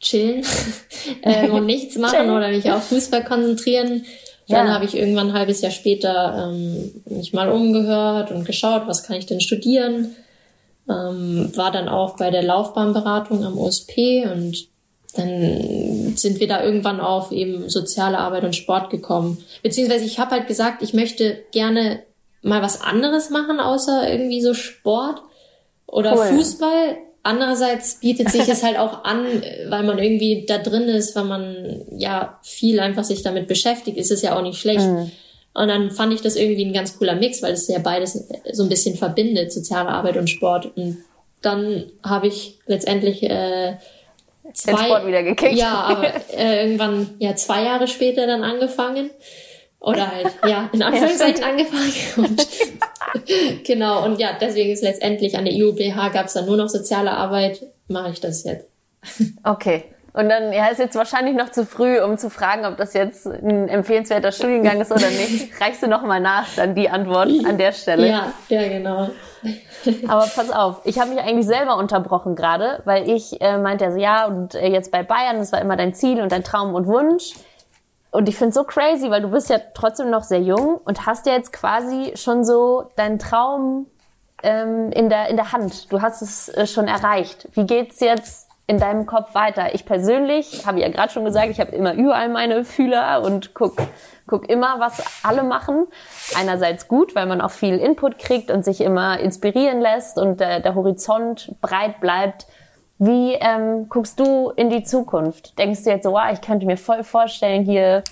chillen ähm, und nichts machen oder mich auf Fußball konzentrieren. Dann ja. habe ich irgendwann ein halbes Jahr später ähm, mich mal umgehört und geschaut, was kann ich denn studieren. Ähm, war dann auch bei der Laufbahnberatung am OSP und dann sind wir da irgendwann auf eben soziale Arbeit und Sport gekommen. Beziehungsweise ich habe halt gesagt, ich möchte gerne mal was anderes machen, außer irgendwie so Sport oder cool. Fußball. Andererseits bietet sich es halt auch an, weil man irgendwie da drin ist, weil man ja viel einfach sich damit beschäftigt, ist es ja auch nicht schlecht. Mhm. Und dann fand ich das irgendwie ein ganz cooler Mix, weil es ja beides so ein bisschen verbindet, soziale Arbeit und Sport. Und dann habe ich letztendlich äh, zwei, Den Sport wieder gekickt. Ja, aber äh, irgendwann ja zwei Jahre später dann angefangen. Oder halt ja in Anführungszeichen ja, angefangen und genau und ja deswegen ist letztendlich an der IUBH gab es dann nur noch soziale Arbeit mache ich das jetzt. Okay und dann ja ist jetzt wahrscheinlich noch zu früh um zu fragen ob das jetzt ein empfehlenswerter Studiengang ist oder nicht reichst du noch mal nach dann die Antwort an der Stelle ja ja genau aber pass auf, ich habe mich eigentlich selber unterbrochen gerade, weil ich äh, meinte also ja und äh, jetzt bei Bayern, das war immer dein Ziel und dein Traum und Wunsch. Und ich finde es so crazy, weil du bist ja trotzdem noch sehr jung und hast ja jetzt quasi schon so deinen Traum ähm, in, der, in der Hand. Du hast es äh, schon erreicht. Wie geht's jetzt in deinem Kopf weiter? Ich persönlich, habe ja gerade schon gesagt, ich habe immer überall meine Fühler und guck guck immer, was alle machen. Einerseits gut, weil man auch viel Input kriegt und sich immer inspirieren lässt und der, der Horizont breit bleibt. Wie ähm, guckst du in die Zukunft? Denkst du jetzt so, wow, ich könnte mir voll vorstellen, hier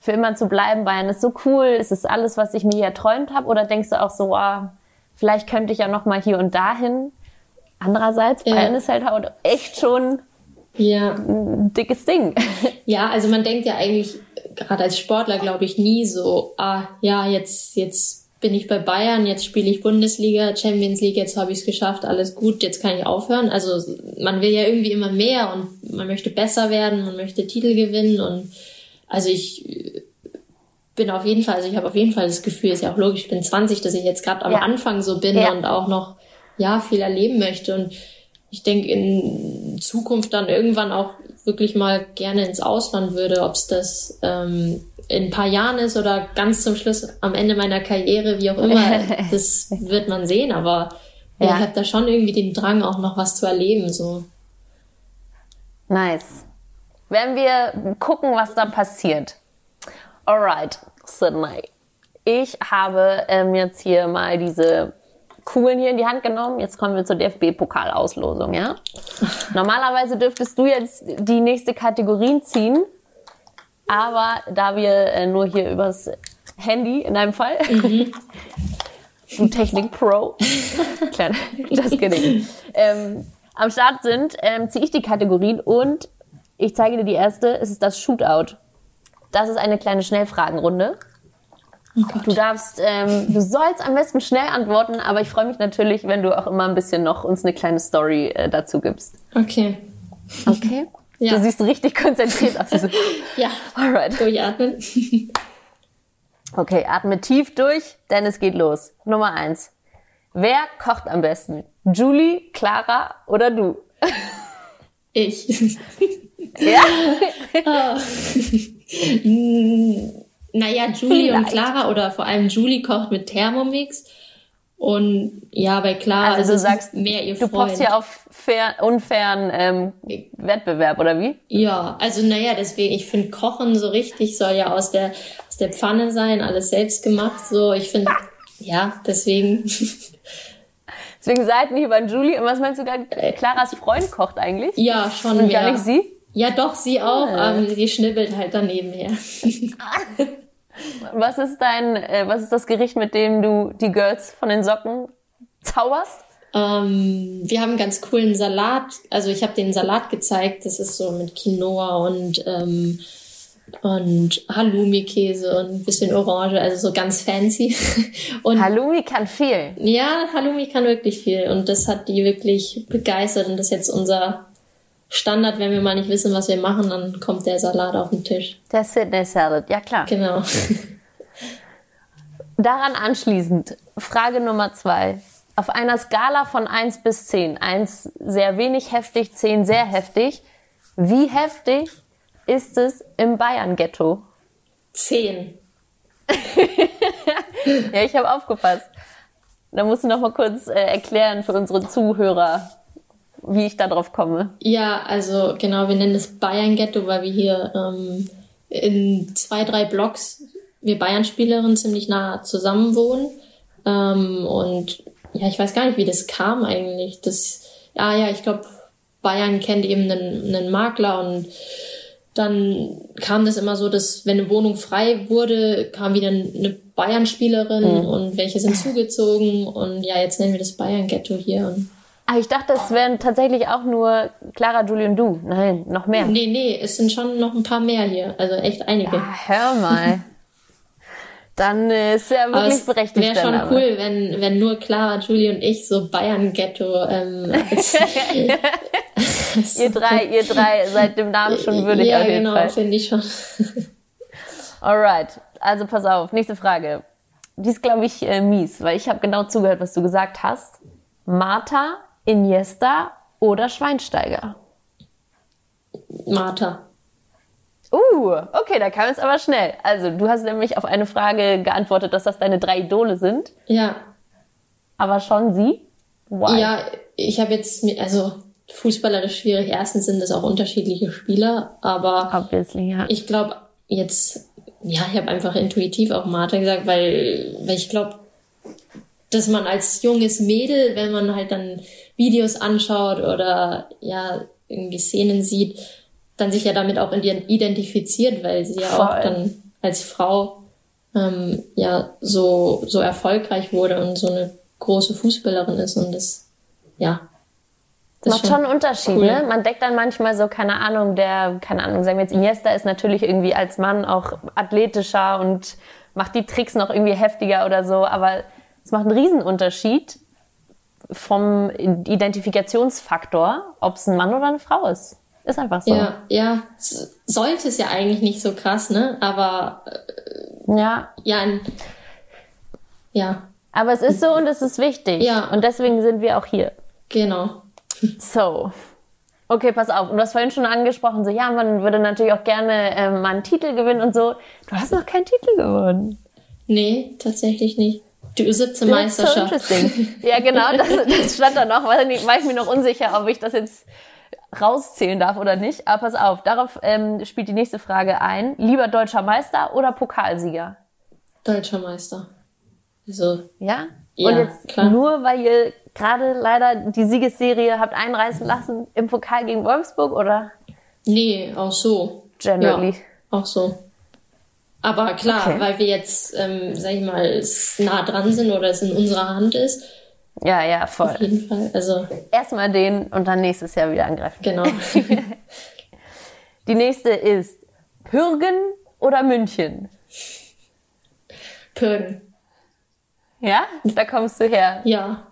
für immer zu bleiben, Bayern ist so cool, ist es alles, was ich mir hier erträumt habe? Oder denkst du auch so, wow, vielleicht könnte ich ja noch mal hier und dahin? Andererseits, Bayern ja. ist halt auch echt schon ja. ein dickes Ding. Ja, also man denkt ja eigentlich gerade als Sportler, glaube ich, nie so, ah, ja, jetzt, jetzt bin ich bei Bayern, jetzt spiele ich Bundesliga, Champions League, jetzt habe ich es geschafft, alles gut, jetzt kann ich aufhören. Also man will ja irgendwie immer mehr und man möchte besser werden, man möchte Titel gewinnen und also ich bin auf jeden Fall, also ich habe auf jeden Fall das Gefühl, ist ja auch logisch, ich bin 20, dass ich jetzt gerade am ja. Anfang so bin ja. und auch noch ja viel erleben möchte und ich denke in Zukunft dann irgendwann auch wirklich mal gerne ins Ausland würde, ob es das ähm, in ein paar Jahren ist oder ganz zum Schluss am Ende meiner Karriere, wie auch immer, das wird man sehen, aber ja. ich habe da schon irgendwie den Drang, auch noch was zu erleben. So. Nice. Wenn wir gucken, was da passiert. Alright, Sydney. Ich habe ähm, jetzt hier mal diese Kugeln hier in die Hand genommen. Jetzt kommen wir zur DFB-Pokalauslosung, ja? Normalerweise dürftest du jetzt die nächste Kategorie ziehen, aber da wir äh, nur hier übers Handy in einem Fall, mhm. du Technik-Pro, das geht ähm, am Start sind, ähm, ziehe ich die Kategorien und ich zeige dir die erste. Es ist das Shootout. Das ist eine kleine Schnellfragenrunde. Oh du darfst, ähm, du sollst am besten schnell antworten, aber ich freue mich natürlich, wenn du auch immer ein bisschen noch uns eine kleine Story äh, dazu gibst. Okay. Okay. Ja. Du siehst richtig konzentriert aus. ja. Alright. Durchatmen. okay, atme tief durch, denn es geht los. Nummer eins. Wer kocht am besten? Julie, Clara oder du? Ich. ja? oh. Naja, Julie Vielleicht. und Clara oder vor allem Julie kocht mit Thermomix. Und ja, bei Clara also du sagst, mehr ihr Freund. Du ja auf fair, unfairen ähm, Wettbewerb, oder wie? Ja, also naja, deswegen, ich finde Kochen so richtig soll ja aus der, aus der Pfanne sein, alles selbst gemacht. So, ich finde, ja, deswegen. Deswegen seid nicht über Julie. Und was meinst du da? Claras Freund kocht eigentlich? Ja, schon. Und gar nicht sie? Ja, doch, sie auch. Ah. Ähm, sie schnibbelt halt daneben her. Was ist dein, äh, was ist das Gericht, mit dem du die Girls von den Socken zauberst? Ähm, wir haben einen ganz coolen Salat. Also ich habe den Salat gezeigt. Das ist so mit Quinoa und ähm, und Halloumi-Käse und ein bisschen Orange, also so ganz fancy. Und Halloumi kann viel. Ja, Halloumi kann wirklich viel und das hat die wirklich begeistert und das ist jetzt unser Standard, wenn wir mal nicht wissen, was wir machen, dann kommt der Salat auf den Tisch. Der Sydney Salad, ja klar. Genau. Daran anschließend, Frage Nummer zwei. Auf einer Skala von 1 bis 10, 1 sehr wenig heftig, 10 sehr heftig, wie heftig ist es im Bayern-Ghetto? 10. ja, ich habe aufgepasst. Da musst du noch mal kurz äh, erklären für unsere Zuhörer, wie ich da drauf komme. Ja, also genau, wir nennen es Bayern-Ghetto, weil wir hier ähm, in zwei, drei Blocks, wir Bayern-Spielerinnen ziemlich nah zusammen wohnen. Ähm, und ja, ich weiß gar nicht, wie das kam eigentlich. Das, ja, ja, ich glaube, Bayern kennt eben einen, einen Makler und dann kam das immer so, dass wenn eine Wohnung frei wurde, kam wieder eine Bayern-Spielerin mhm. und welche sind zugezogen und ja, jetzt nennen wir das Bayern-Ghetto hier. Und ah, ich dachte, es wären tatsächlich auch nur Clara, Julie und du. Nein, noch mehr. Nee, nee, es sind schon noch ein paar mehr hier. Also echt einige. Ja, hör mal. dann ist ja wirklich es berechtigt. Wäre schon aber. cool, wenn, wenn nur Clara, Julie und ich so Bayern-Ghetto ähm, ihr drei, ihr drei seid dem Namen schon würdig ja, auf jeden genau, Fall. finde ich schon. Alright, also pass auf, nächste Frage. Die ist, glaube ich, äh, mies, weil ich habe genau zugehört, was du gesagt hast. Martha, Iniesta oder Schweinsteiger? Martha. Uh, okay, da kam es aber schnell. Also, du hast nämlich auf eine Frage geantwortet, dass das deine drei Idole sind. Ja. Aber schon sie? Why? Ja, ich habe jetzt, also fußballerisch schwierig. Erstens sind es auch unterschiedliche Spieler, aber Obviously, ja. ich glaube jetzt, ja, ich habe einfach intuitiv auch Martha gesagt, weil, weil ich glaube, dass man als junges Mädel, wenn man halt dann Videos anschaut oder ja irgendwie Szenen sieht, dann sich ja damit auch identifiziert, weil sie ja Voll. auch dann als Frau ähm, ja so so erfolgreich wurde und so eine große Fußballerin ist und das ja das macht schon einen Unterschied, cool. ne? Man deckt dann manchmal so, keine Ahnung, der, keine Ahnung, sagen wir jetzt, Iniesta ist natürlich irgendwie als Mann auch athletischer und macht die Tricks noch irgendwie heftiger oder so, aber es macht einen Riesenunterschied vom Identifikationsfaktor, ob es ein Mann oder eine Frau ist. Ist einfach so. Ja, ja. Sollte es ja eigentlich nicht so krass, ne? Aber äh, ja. Ja, ein, ja. Aber es ist so und es ist wichtig. Ja. Und deswegen sind wir auch hier. Genau. So. Okay, pass auf. Und du hast vorhin schon angesprochen, so, ja, man würde natürlich auch gerne ähm, mal einen Titel gewinnen und so. Du hast noch keinen Titel gewonnen. Nee, tatsächlich nicht. Die U17-Meisterschaft. So ja, genau, das, das stand da noch. War, war ich mir noch unsicher, ob ich das jetzt rauszählen darf oder nicht. Aber pass auf, darauf ähm, spielt die nächste Frage ein. Lieber deutscher Meister oder Pokalsieger? Deutscher Meister. Also. Ja? ja und jetzt klar. nur, weil ihr gerade leider die Siegesserie habt einreißen lassen im Pokal gegen Wolfsburg, oder? Nee, auch so. Generally. Ja, auch so. Aber klar, okay. weil wir jetzt, ähm, sag ich mal, nah dran sind oder es in unserer Hand ist. Ja, ja, voll. Auf jeden Fall. Also. Erstmal den und dann nächstes Jahr wieder angreifen. Genau. die nächste ist Pürgen oder München? Pürgen. Ja? Da kommst du her. Ja.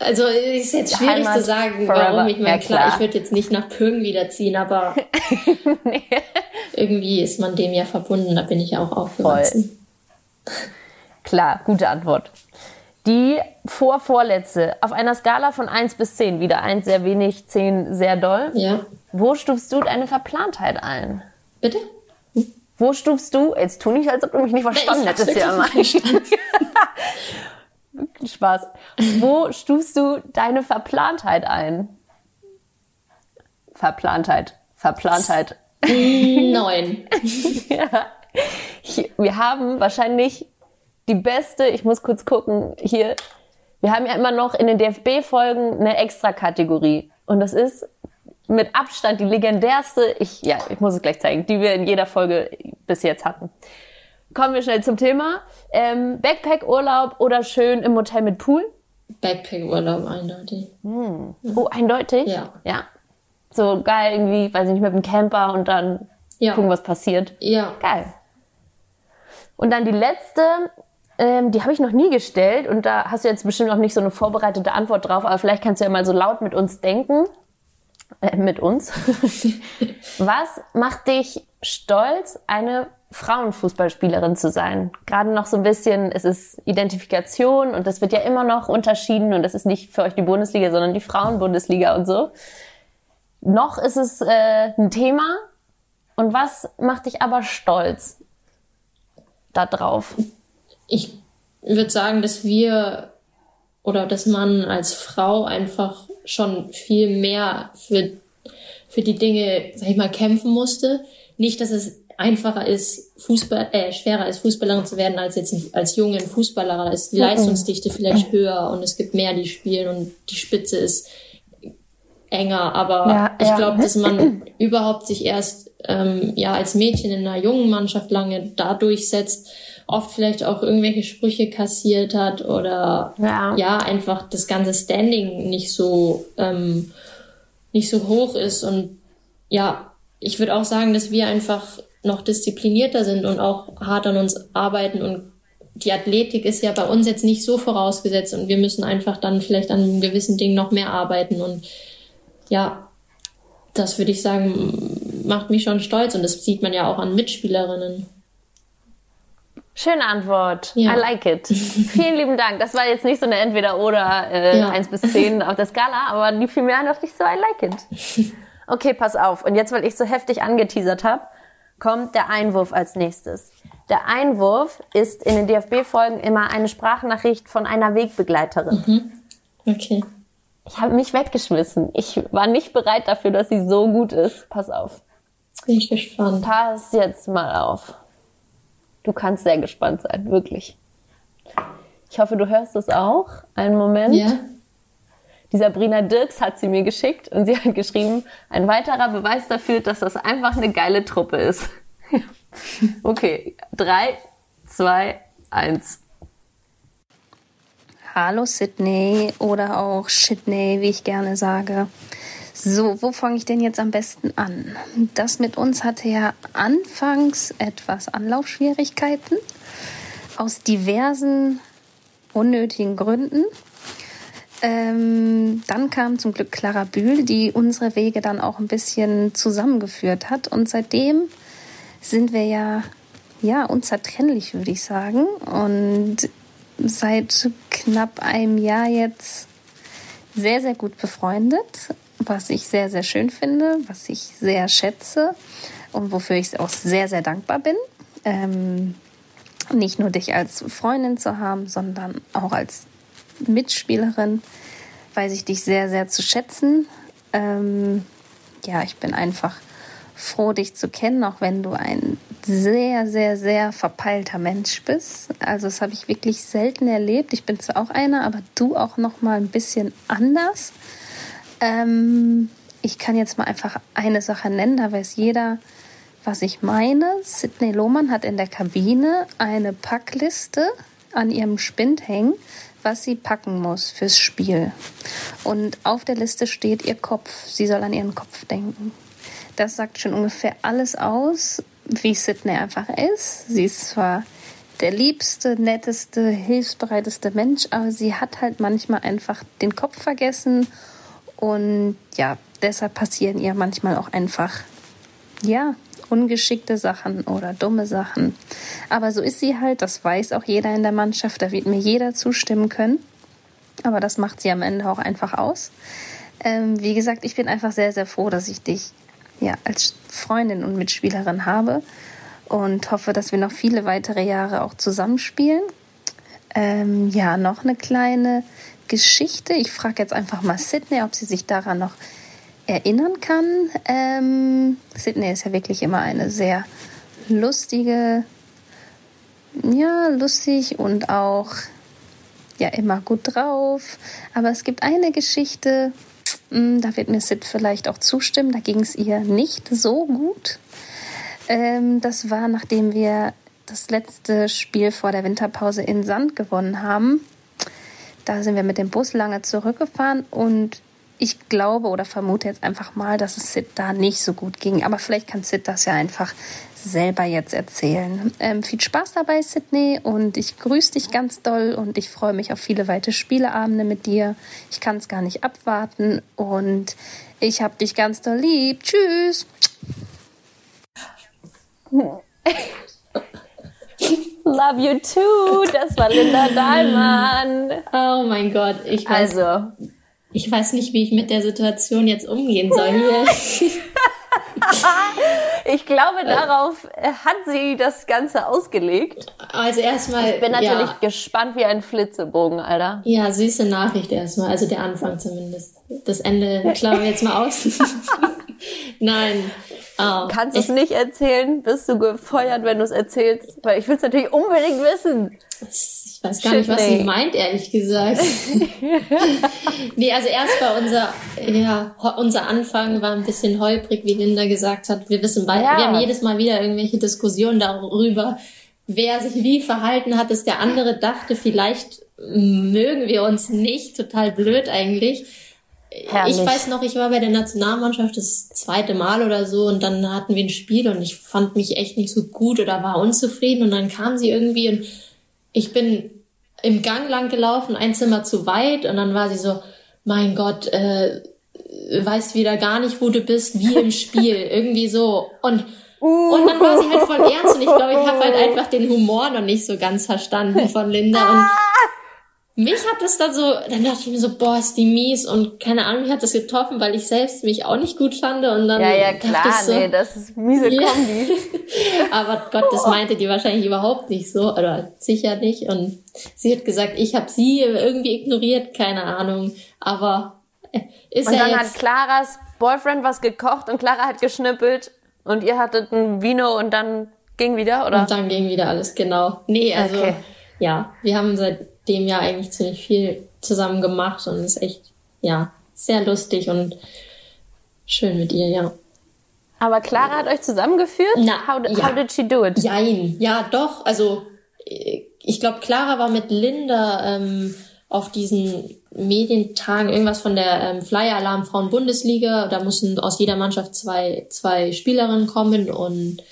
Also ist jetzt schwierig Heimat zu sagen, forever. warum. Ich meine, ja, klar, klar, ich würde jetzt nicht nach Pürgen wiederziehen, aber nee. irgendwie ist man dem ja verbunden. Da bin ich ja auch aufgewachsen. Voll. Klar, gute Antwort. Die vorvorletzte, auf einer Skala von 1 bis 10, wieder 1 sehr wenig, 10 sehr doll. Ja. Wo stufst du deine Verplantheit ein? Bitte? Wo stufst du, jetzt tu nicht, als ob du mich nicht verstanden hättest, ja. Spaß. Wo stufst du deine Verplantheit ein? Verplantheit. Verplantheit. Neun. ja. Wir haben wahrscheinlich die beste, ich muss kurz gucken, hier. Wir haben ja immer noch in den DFB-Folgen eine Extra-Kategorie. Und das ist mit Abstand die legendärste, ich, ja, ich muss es gleich zeigen, die wir in jeder Folge bis jetzt hatten. Kommen wir schnell zum Thema. Ähm, Backpack-Urlaub oder schön im Hotel mit Pool? Backpack-Urlaub, eindeutig. Hm. Oh, eindeutig? Ja. Ja. So geil irgendwie, weiß ich nicht, mit dem Camper und dann ja. gucken, was passiert. Ja. Geil. Und dann die letzte, ähm, die habe ich noch nie gestellt und da hast du jetzt bestimmt noch nicht so eine vorbereitete Antwort drauf, aber vielleicht kannst du ja mal so laut mit uns denken. Äh, mit uns. was macht dich stolz, eine Frauenfußballspielerin zu sein. Gerade noch so ein bisschen, es ist Identifikation und das wird ja immer noch unterschieden und das ist nicht für euch die Bundesliga, sondern die Frauenbundesliga und so. Noch ist es äh, ein Thema. Und was macht dich aber stolz da drauf? Ich würde sagen, dass wir oder dass man als Frau einfach schon viel mehr für, für die Dinge, sag ich mal, kämpfen musste. Nicht, dass es einfacher ist, Fußball, äh, schwerer ist, Fußballerin zu werden als jetzt als jungen Fußballer. Da ist die Leistungsdichte vielleicht höher und es gibt mehr, die spielen und die Spitze ist enger. Aber ja, ich glaube, dass man überhaupt sich erst ähm, ja als Mädchen in einer jungen Mannschaft lange da durchsetzt, oft vielleicht auch irgendwelche Sprüche kassiert hat oder ja, ja einfach das ganze Standing nicht so ähm, nicht so hoch ist und ja, ich würde auch sagen, dass wir einfach noch disziplinierter sind und auch hart an uns arbeiten und die Athletik ist ja bei uns jetzt nicht so vorausgesetzt und wir müssen einfach dann vielleicht an einem gewissen Ding noch mehr arbeiten und ja, das würde ich sagen, macht mich schon stolz und das sieht man ja auch an Mitspielerinnen. Schöne Antwort. Ja. I like it. Vielen lieben Dank. Das war jetzt nicht so eine Entweder-Oder äh, ja. 1 bis 10 auf der Skala, aber die fiel mir an, dachte ich so, I like it. Okay, pass auf. Und jetzt, weil ich so heftig angeteasert habe, kommt der Einwurf als nächstes. Der Einwurf ist in den DFB-Folgen immer eine Sprachnachricht von einer Wegbegleiterin. Mhm. Okay. Ich habe mich weggeschmissen. Ich war nicht bereit dafür, dass sie so gut ist. Pass auf. bin ich gespannt. Pass jetzt mal auf. Du kannst sehr gespannt sein, wirklich. Ich hoffe, du hörst es auch. Einen Moment. Ja. Die Sabrina Dirks hat sie mir geschickt und sie hat geschrieben, ein weiterer Beweis dafür, dass das einfach eine geile Truppe ist. okay, drei, zwei, eins. Hallo Sydney oder auch Sydney, wie ich gerne sage. So, wo fange ich denn jetzt am besten an? Das mit uns hatte ja anfangs etwas Anlaufschwierigkeiten aus diversen unnötigen Gründen. Ähm, dann kam zum Glück Clara Bühl, die unsere Wege dann auch ein bisschen zusammengeführt hat. Und seitdem sind wir ja, ja, unzertrennlich, würde ich sagen. Und seit knapp einem Jahr jetzt sehr, sehr gut befreundet, was ich sehr, sehr schön finde, was ich sehr schätze und wofür ich auch sehr, sehr dankbar bin. Ähm, nicht nur dich als Freundin zu haben, sondern auch als Mitspielerin weiß ich dich sehr, sehr zu schätzen. Ähm, ja, ich bin einfach froh, dich zu kennen, auch wenn du ein sehr, sehr, sehr verpeilter Mensch bist. Also das habe ich wirklich selten erlebt. Ich bin zwar auch einer, aber du auch noch mal ein bisschen anders. Ähm, ich kann jetzt mal einfach eine Sache nennen, da weiß jeder, was ich meine. Sidney Lohmann hat in der Kabine eine Packliste an ihrem Spind hängen, was sie packen muss fürs Spiel. Und auf der Liste steht ihr Kopf. Sie soll an ihren Kopf denken. Das sagt schon ungefähr alles aus, wie Sydney einfach ist. Sie ist zwar der liebste, netteste, hilfsbereiteste Mensch, aber sie hat halt manchmal einfach den Kopf vergessen und ja, deshalb passieren ihr manchmal auch einfach, ja, ungeschickte Sachen oder dumme Sachen. Aber so ist sie halt, das weiß auch jeder in der Mannschaft, da wird mir jeder zustimmen können. Aber das macht sie am Ende auch einfach aus. Ähm, wie gesagt, ich bin einfach sehr, sehr froh, dass ich dich ja, als Freundin und Mitspielerin habe und hoffe, dass wir noch viele weitere Jahre auch zusammenspielen. Ähm, ja, noch eine kleine Geschichte. Ich frage jetzt einfach mal Sydney, ob sie sich daran noch erinnern kann. Ähm, Sydney ist ja wirklich immer eine sehr lustige, ja, lustig und auch ja immer gut drauf. Aber es gibt eine Geschichte, hm, da wird mir Sid vielleicht auch zustimmen, da ging es ihr nicht so gut. Ähm, das war, nachdem wir das letzte Spiel vor der Winterpause in Sand gewonnen haben. Da sind wir mit dem Bus lange zurückgefahren und ich glaube oder vermute jetzt einfach mal, dass es Sid da nicht so gut ging. Aber vielleicht kann Sid das ja einfach selber jetzt erzählen. Ähm, viel Spaß dabei, Sydney, und ich grüße dich ganz doll und ich freue mich auf viele weitere Spieleabende mit dir. Ich kann es gar nicht abwarten und ich habe dich ganz doll lieb. Tschüss. Love you too. Das war Linda Dahlmann. Oh mein Gott, ich weiß, also ich weiß nicht, wie ich mit der Situation jetzt umgehen soll ich glaube, darauf hat sie das Ganze ausgelegt. Also erstmal. Ich bin natürlich ja. gespannt wie ein Flitzebogen, Alter. Ja, süße Nachricht erstmal. Also der Anfang zumindest. Das Ende klauen wir jetzt mal aus. Nein. Oh, Kannst du es nicht erzählen? Bist du gefeuert, wenn du es erzählst? Weil ich will es natürlich unbedingt wissen. Ich weiß gar Shit, nicht, was sie meint, ehrlich gesagt. nee, also erst war unser, ja, unser Anfang war ein bisschen holprig, wie Linda gesagt hat. Wir wissen beide, ja. wir haben jedes Mal wieder irgendwelche Diskussionen darüber, wer sich wie verhalten hat, dass der andere dachte, vielleicht mögen wir uns nicht. Total blöd eigentlich. Herrlich. Ich weiß noch, ich war bei der Nationalmannschaft das zweite Mal oder so und dann hatten wir ein Spiel und ich fand mich echt nicht so gut oder war unzufrieden und dann kam sie irgendwie und ich bin im Gang lang gelaufen, ein Zimmer zu weit und dann war sie so, mein Gott, äh, weißt wieder gar nicht, wo du bist, wie im Spiel, irgendwie so. Und, uh. und dann war sie halt voll ernst und ich glaube, ich habe halt einfach den Humor noch nicht so ganz verstanden von Linda und mich hat das dann so, dann dachte ich mir so, boah, ist die mies und keine Ahnung, mich hat das getroffen, weil ich selbst mich auch nicht gut fand und dann. Ja, ja, klar, so, nee, das ist miese ja. Kombi. Aber Gott, das meinte die wahrscheinlich überhaupt nicht so, oder sicher nicht und sie hat gesagt, ich habe sie irgendwie ignoriert, keine Ahnung, aber ist und ja dann jetzt... hat Claras Boyfriend was gekocht und Clara hat geschnippelt und ihr hattet ein Vino und dann ging wieder, oder? Und dann ging wieder alles, genau. Nee, also, okay. ja, wir haben seit dem Jahr eigentlich ziemlich viel zusammen gemacht und ist echt, ja, sehr lustig und schön mit ihr, ja. Aber Clara hat euch zusammengeführt? Na, how, ja. how did she do it? Jein, ja, doch. Also ich glaube, Clara war mit Linda ähm, auf diesen Medientagen irgendwas von der ähm, Flyer Alarm Frauen Bundesliga. Da mussten aus jeder Mannschaft zwei zwei Spielerinnen kommen und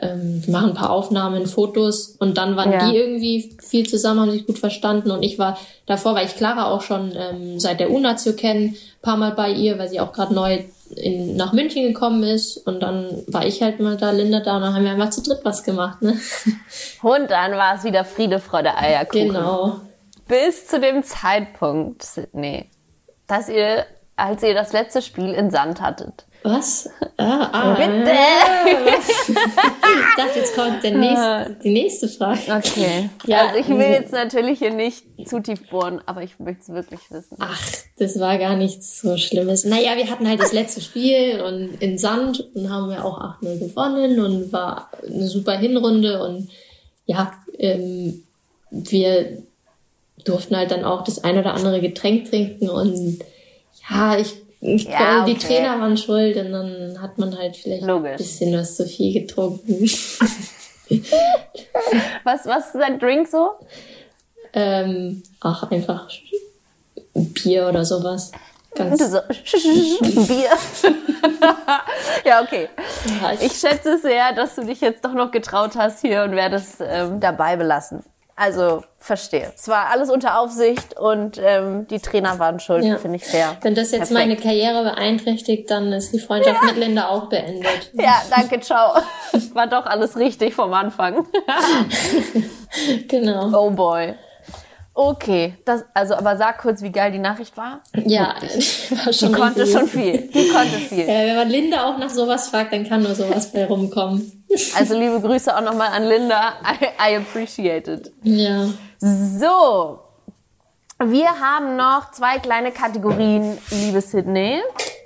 ähm, machen ein paar Aufnahmen, Fotos und dann waren ja. die irgendwie viel zusammen, haben sich gut verstanden und ich war, davor war ich Clara auch schon ähm, seit der UNAZIO kennen, paar Mal bei ihr, weil sie auch gerade neu in, nach München gekommen ist und dann war ich halt mal da, Linda da und dann haben wir einfach zu dritt was gemacht, ne? Und dann war es wieder Friede, Freude, Eierkuchen. Genau. Bis zu dem Zeitpunkt, Sydney, dass ihr, als ihr das letzte Spiel in Sand hattet, was? Ah, ah. Bitte! ich dachte, jetzt kommt der nächste, die nächste Frage. Okay. Ja, also ich will jetzt natürlich hier nicht zu tief bohren, aber ich möchte es wirklich wissen. Ach, das war gar nichts so Schlimmes. Naja, wir hatten halt das letzte Spiel und in Sand und haben wir auch 8-0 gewonnen und war eine super Hinrunde und ja, ähm, wir durften halt dann auch das ein oder andere Getränk trinken und ja, ich ja, okay. Die Trainer waren schuld und dann hat man halt vielleicht Logisch. ein bisschen was zu viel getrunken. was, was ist dein Drink so? Ähm, ach, einfach Bier oder sowas. Ganz so, Bier. ja, okay. Ich schätze sehr, dass du dich jetzt doch noch getraut hast hier und werde es ähm, dabei belassen. Also verstehe. Es war alles unter Aufsicht und ähm, die Trainer waren schuld, ja. finde ich fair. Wenn das jetzt Perfekt. meine Karriere beeinträchtigt, dann ist die Freundschaft ja. mit Linda auch beendet. Ja, danke, ciao. War doch alles richtig vom Anfang. genau. Oh boy. Okay, das, also aber sag kurz, wie geil die Nachricht war. Ja, war schon die konnte schon viel. Die konnte viel. Ja, wenn man Linda auch nach sowas fragt, dann kann nur sowas bei rumkommen. Also liebe Grüße auch nochmal an Linda. I, I appreciate it. Ja. So, wir haben noch zwei kleine Kategorien, liebe Sydney.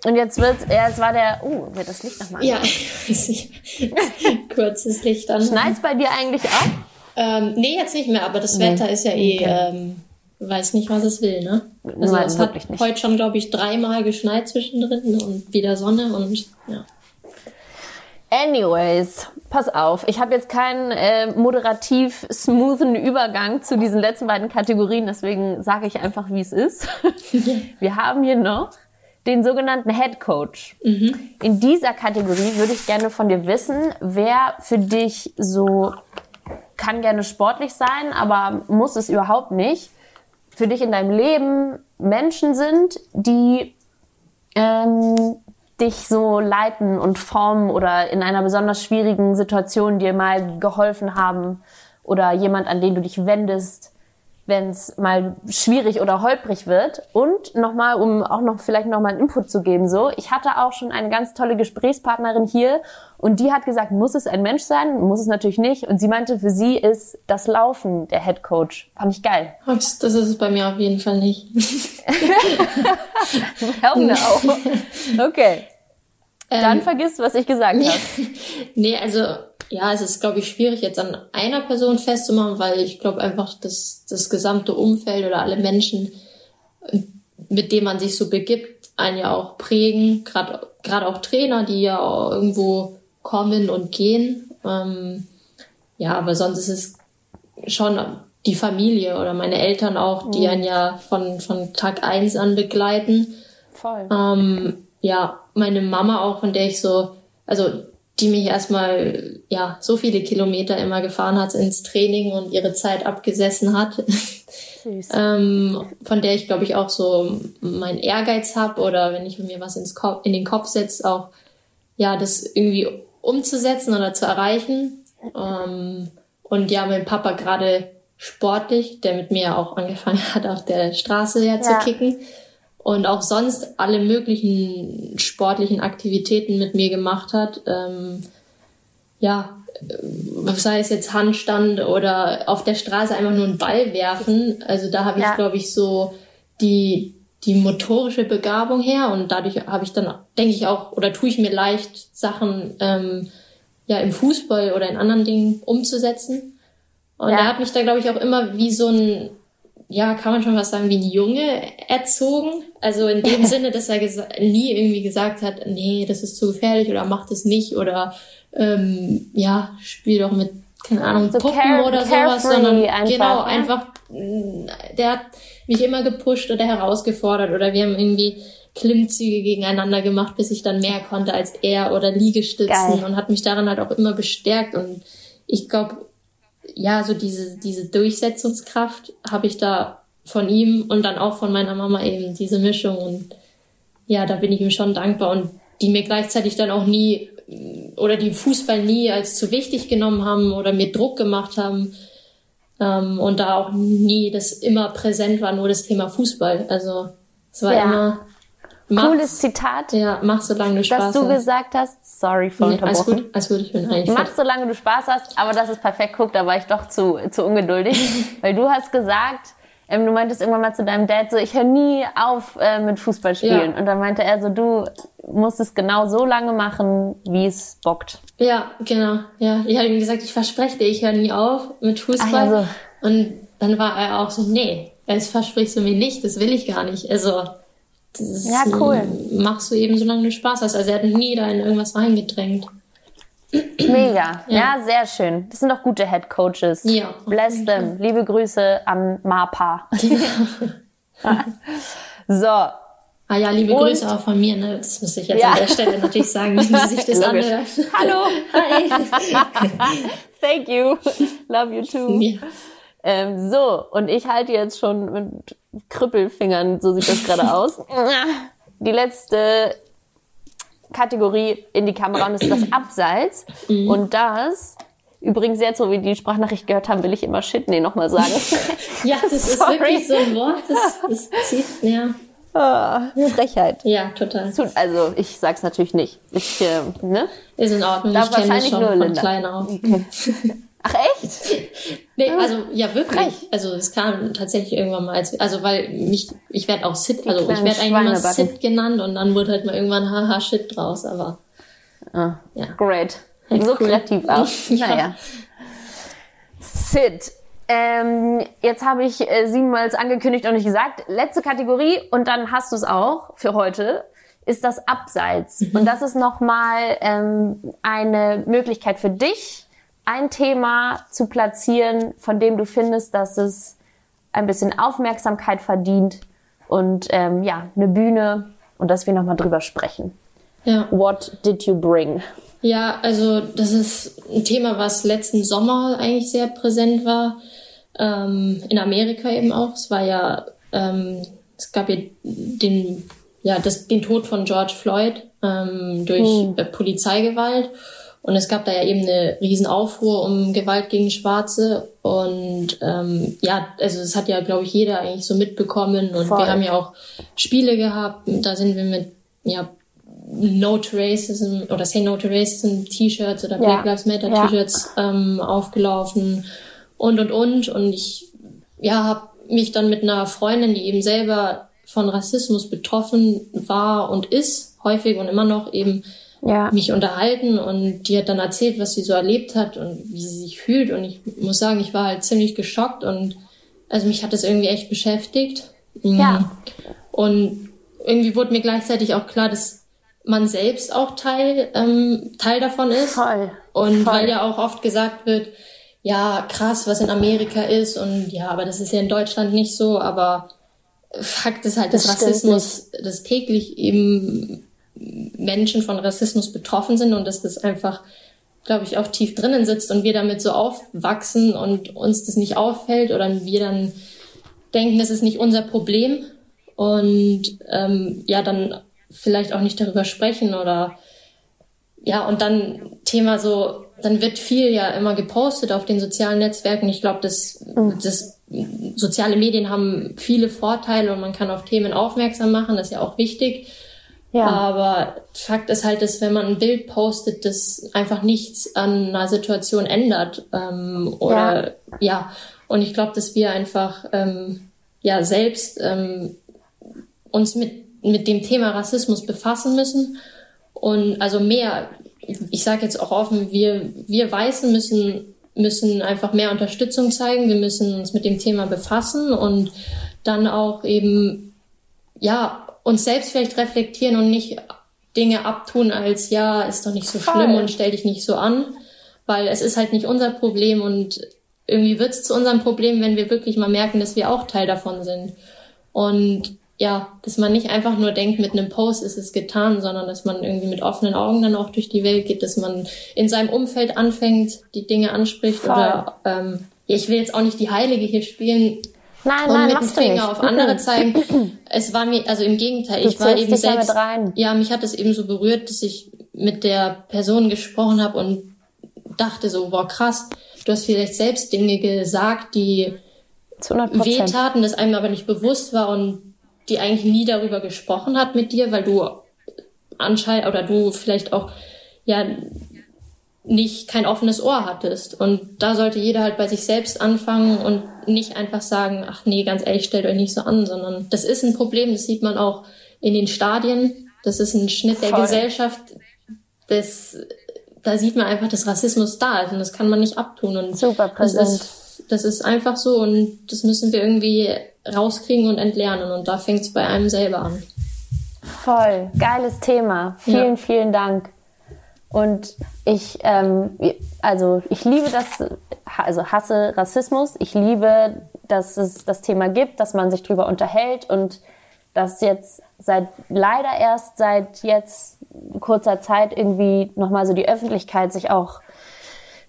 Und jetzt wird's, ja, es war der, oh, wird das Licht nochmal Ja, kurzes Licht an. Schneit's bei dir eigentlich auch? Ähm, nee, jetzt nicht mehr, aber das nee. Wetter ist ja eh, okay. ähm, weiß nicht, was es will, ne? Also Nein, es hat nicht. heute schon, glaube ich, dreimal geschneit zwischendrin und wieder Sonne und ja. Anyways, pass auf, ich habe jetzt keinen äh, moderativ smoothen Übergang zu diesen letzten beiden Kategorien, deswegen sage ich einfach, wie es ist. Wir haben hier noch den sogenannten Head Coach. Mhm. In dieser Kategorie würde ich gerne von dir wissen, wer für dich so kann gerne sportlich sein, aber muss es überhaupt nicht, für dich in deinem Leben Menschen sind, die ähm, dich so leiten und formen oder in einer besonders schwierigen Situation dir mal geholfen haben oder jemand, an den du dich wendest, wenn es mal schwierig oder holprig wird. Und nochmal, um auch noch vielleicht nochmal einen Input zu geben, so, ich hatte auch schon eine ganz tolle Gesprächspartnerin hier und die hat gesagt, muss es ein Mensch sein? Muss es natürlich nicht. Und sie meinte, für sie ist das Laufen der Head Coach. Fand ich geil. Das ist es bei mir auf jeden Fall nicht. Hell no. Okay. Dann ähm, vergiss, was ich gesagt habe. nee, also ja, es ist, glaube ich, schwierig, jetzt an einer Person festzumachen, weil ich glaube einfach, dass das gesamte Umfeld oder alle Menschen, mit denen man sich so begibt, einen ja auch prägen. Gerade gerade auch Trainer, die ja auch irgendwo kommen und gehen. Ähm, ja, aber sonst ist es schon die Familie oder meine Eltern auch, die mhm. einen ja von, von Tag eins an begleiten. Voll. Ähm, ja, meine Mama auch, von der ich so, also die mich erstmal ja so viele Kilometer immer gefahren hat ins Training und ihre Zeit abgesessen hat. Süß. ähm, von der ich glaube ich auch so meinen Ehrgeiz habe oder wenn ich mir was ins Kopf, in den Kopf setze, auch ja das irgendwie umzusetzen oder zu erreichen. Ähm, und ja, mein Papa gerade sportlich, der mit mir auch angefangen hat, auf der Straße ja. zu kicken und auch sonst alle möglichen sportlichen Aktivitäten mit mir gemacht hat. Ähm, ja, äh, sei es jetzt Handstand oder auf der Straße einfach nur einen Ball werfen. Also da habe ich, ja. glaube ich, so die, die motorische Begabung her und dadurch habe ich dann, denke ich auch, oder tue ich mir leicht, Sachen ähm, ja im Fußball oder in anderen Dingen umzusetzen. Und ja. er hat mich da, glaube ich, auch immer wie so ein ja, kann man schon was sagen, wie ein Junge erzogen. Also in dem Sinne, dass er nie irgendwie gesagt hat, nee, das ist zu gefährlich oder mach das nicht oder ähm, ja, spiel doch mit, keine Ahnung, so Puppen care, oder sowas, sondern einfach, genau, ja? einfach, der hat mich immer gepusht oder herausgefordert oder wir haben irgendwie Klimmzüge gegeneinander gemacht, bis ich dann mehr konnte als er oder Liegestützen Geil. und hat mich daran halt auch immer bestärkt und ich glaube, ja, so diese, diese Durchsetzungskraft habe ich da von ihm und dann auch von meiner Mama eben, diese Mischung. Und ja, da bin ich ihm schon dankbar und die mir gleichzeitig dann auch nie oder die Fußball nie als zu wichtig genommen haben oder mir Druck gemacht haben. Ähm, und da auch nie das immer präsent war, nur das Thema Fußball. Also es war ja. immer Mach, Cooles Zitat. Ja, mach solange du Spaß hast. Dass du gesagt hast, sorry für nee, unterbrochen. Alles gut, alles gut, ich bin eigentlich Mach solange du Spaß hast, aber das ist perfekt. Guck, da war ich doch zu, zu ungeduldig. weil du hast gesagt, ähm, du meintest irgendwann mal zu deinem Dad so, ich höre nie auf äh, mit Fußball spielen. Ja. Und dann meinte er so, du musst es genau so lange machen, wie es bockt. Ja, genau. Ja, ich habe ihm gesagt, ich verspreche dir, ich höre nie auf mit Fußball. Also. Und dann war er auch so, nee, das versprichst du mir nicht, das will ich gar nicht. Also das ja, cool. Machst du eben, solange du Spaß hast. Also er hat nie da in irgendwas reingedrängt. Mega. Ja. ja. sehr schön. Das sind doch gute Head Coaches. Ja. Bless them. Liebe Grüße an Mapa. so. Ah ja, liebe Und? Grüße auch von mir, ne? Das muss ich jetzt ja. an der Stelle natürlich sagen, wenn Sie sich das anhören. Hallo. Hi. Thank you. Love you too. Ja. Ähm, so, und ich halte jetzt schon mit Krüppelfingern, so sieht das gerade aus. Die letzte Kategorie in die Kamera und ist das Abseits. Mhm. Und das, übrigens jetzt, so wie die Sprachnachricht gehört haben, will ich immer Shit, nee, nochmal sagen. ja, das ist wirklich so ein Wort, das, das zieht, ja. Oh, Frechheit. Ja, total. Also ich sag's natürlich nicht. Ich, äh, ne? Ist in Ordnung. Darf ich wahrscheinlich schon nur von Linda. klein auf. Okay. Ach echt? nee, also ja wirklich. Frech. Also es kam tatsächlich irgendwann mal als also weil mich ich werde auch Sit, also ich werde eigentlich mal Sit genannt und dann wurde halt mal irgendwann haha Shit draus, aber ah, ja. Great. So cool. kreativ auch. ja. Naja. Sit. Ähm, jetzt habe ich äh, siebenmal angekündigt und nicht gesagt. Letzte Kategorie und dann hast du es auch für heute ist das Abseits. Mhm. Und das ist nochmal ähm, eine Möglichkeit für dich, ein Thema zu platzieren, von dem du findest, dass es ein bisschen Aufmerksamkeit verdient und ähm, ja, eine Bühne und dass wir nochmal drüber sprechen. Ja. What did you bring? Ja, also das ist ein Thema, was letzten Sommer eigentlich sehr präsent war. Ähm, in Amerika eben auch. Es war ja, ähm, es gab ja den, ja, das, den Tod von George Floyd ähm, durch hm. Polizeigewalt. Und es gab da ja eben eine Riesenaufruhr um Gewalt gegen Schwarze. Und ähm, ja, also das hat ja, glaube ich, jeder eigentlich so mitbekommen. Und Voll. wir haben ja auch Spiele gehabt. Da sind wir mit ja, No to Racism oder Say No to Racism T-Shirts oder Black ja. Lives Matter T-Shirts ja. ähm, aufgelaufen und und und. Und ich ja, habe mich dann mit einer Freundin, die eben selber von Rassismus betroffen war und ist, häufig und immer noch eben ja. mich unterhalten und die hat dann erzählt, was sie so erlebt hat und wie sie sich fühlt. Und ich muss sagen, ich war halt ziemlich geschockt und also mich hat das irgendwie echt beschäftigt. Mhm. Ja. Und irgendwie wurde mir gleichzeitig auch klar, dass man selbst auch Teil, ähm, Teil davon ist. Voll. Und Voll. weil ja auch oft gesagt wird, ja, krass, was in Amerika ist und ja, aber das ist ja in Deutschland nicht so, aber Fakt ist halt, dass das Rassismus, dass täglich eben Menschen von Rassismus betroffen sind und dass das einfach, glaube ich, auch tief drinnen sitzt und wir damit so aufwachsen und uns das nicht auffällt oder wir dann denken, das ist nicht unser Problem und ähm, ja, dann vielleicht auch nicht darüber sprechen oder ja, und dann Thema so, dann wird viel ja immer gepostet auf den sozialen Netzwerken. Ich glaube, das, mhm. das soziale Medien haben viele Vorteile und man kann auf Themen aufmerksam machen, das ist ja auch wichtig. Ja. Aber Fakt ist halt, dass wenn man ein Bild postet, das einfach nichts an einer Situation ändert. Ähm, oder ja. ja. Und ich glaube, dass wir einfach ähm, ja selbst ähm, uns mit, mit dem Thema Rassismus befassen müssen. Und also mehr, ich sage jetzt auch offen, wir, wir Weißen müssen, müssen einfach mehr Unterstützung zeigen. Wir müssen uns mit dem Thema befassen und dann auch eben, ja, uns selbst vielleicht reflektieren und nicht Dinge abtun als, ja, ist doch nicht so schlimm Voll. und stell dich nicht so an, weil es ist halt nicht unser Problem und irgendwie wird es zu unserem Problem, wenn wir wirklich mal merken, dass wir auch Teil davon sind. Und ja, dass man nicht einfach nur denkt, mit einem Post ist es getan, sondern dass man irgendwie mit offenen Augen dann auch durch die Welt geht, dass man in seinem Umfeld anfängt, die Dinge anspricht Voll. oder ähm, ich will jetzt auch nicht die Heilige hier spielen, Nein, und nein, mit dem Finger auf andere zeigen. Es war mir, also im Gegenteil, du ich war eben selbst, ja, mich hat es eben so berührt, dass ich mit der Person gesprochen habe und dachte so, boah, krass, du hast vielleicht selbst Dinge gesagt, die wehtaten, das einem aber nicht bewusst war und die eigentlich nie darüber gesprochen hat mit dir, weil du anscheinend oder du vielleicht auch ja nicht kein offenes Ohr hattest. Und da sollte jeder halt bei sich selbst anfangen und nicht einfach sagen, ach nee, ganz ehrlich, stellt euch nicht so an, sondern das ist ein Problem, das sieht man auch in den Stadien. Das ist ein Schnitt der Voll. Gesellschaft. Das, da sieht man einfach, dass Rassismus da ist und das kann man nicht abtun. Und Super präsent. Das ist, das ist einfach so und das müssen wir irgendwie rauskriegen und entlernen. Und da fängt es bei einem selber an. Voll. Geiles Thema. Vielen, ja. vielen Dank. Und ich, ähm, also ich liebe das, also hasse Rassismus. Ich liebe, dass es das Thema gibt, dass man sich drüber unterhält und dass jetzt seit leider erst seit jetzt kurzer Zeit irgendwie nochmal so die Öffentlichkeit sich auch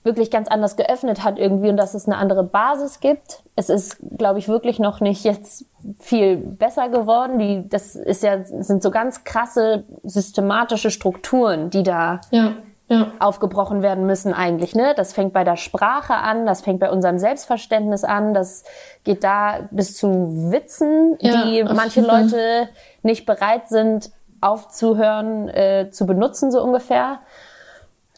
wirklich ganz anders geöffnet hat irgendwie und dass es eine andere Basis gibt. Es ist, glaube ich, wirklich noch nicht jetzt viel besser geworden. Die, das ist ja, sind so ganz krasse systematische Strukturen, die da ja ja. aufgebrochen werden müssen eigentlich. Ne? Das fängt bei der Sprache an, das fängt bei unserem Selbstverständnis an, das geht da bis zu Witzen, ja, die manche Leute nicht bereit sind aufzuhören, äh, zu benutzen, so ungefähr.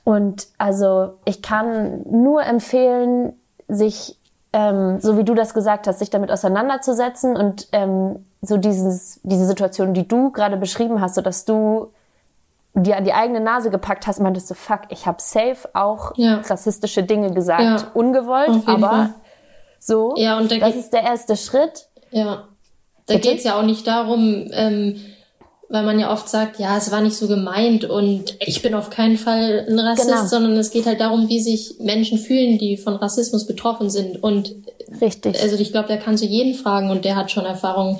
Und also ich kann nur empfehlen, sich, ähm, so wie du das gesagt hast, sich damit auseinanderzusetzen und ähm, so dieses, diese Situation, die du gerade beschrieben hast, so dass du dir an die eigene Nase gepackt hast, meintest du, fuck, ich habe safe auch ja. rassistische Dinge gesagt, ja. ungewollt, aber Fall. so. Ja, und da das ist der erste Schritt. Ja, da geht es ja auch nicht darum, ähm, weil man ja oft sagt, ja, es war nicht so gemeint und ich bin auf keinen Fall ein Rassist, genau. sondern es geht halt darum, wie sich Menschen fühlen, die von Rassismus betroffen sind. Und richtig. Also ich glaube, der kann zu jeden fragen und der hat schon Erfahrungen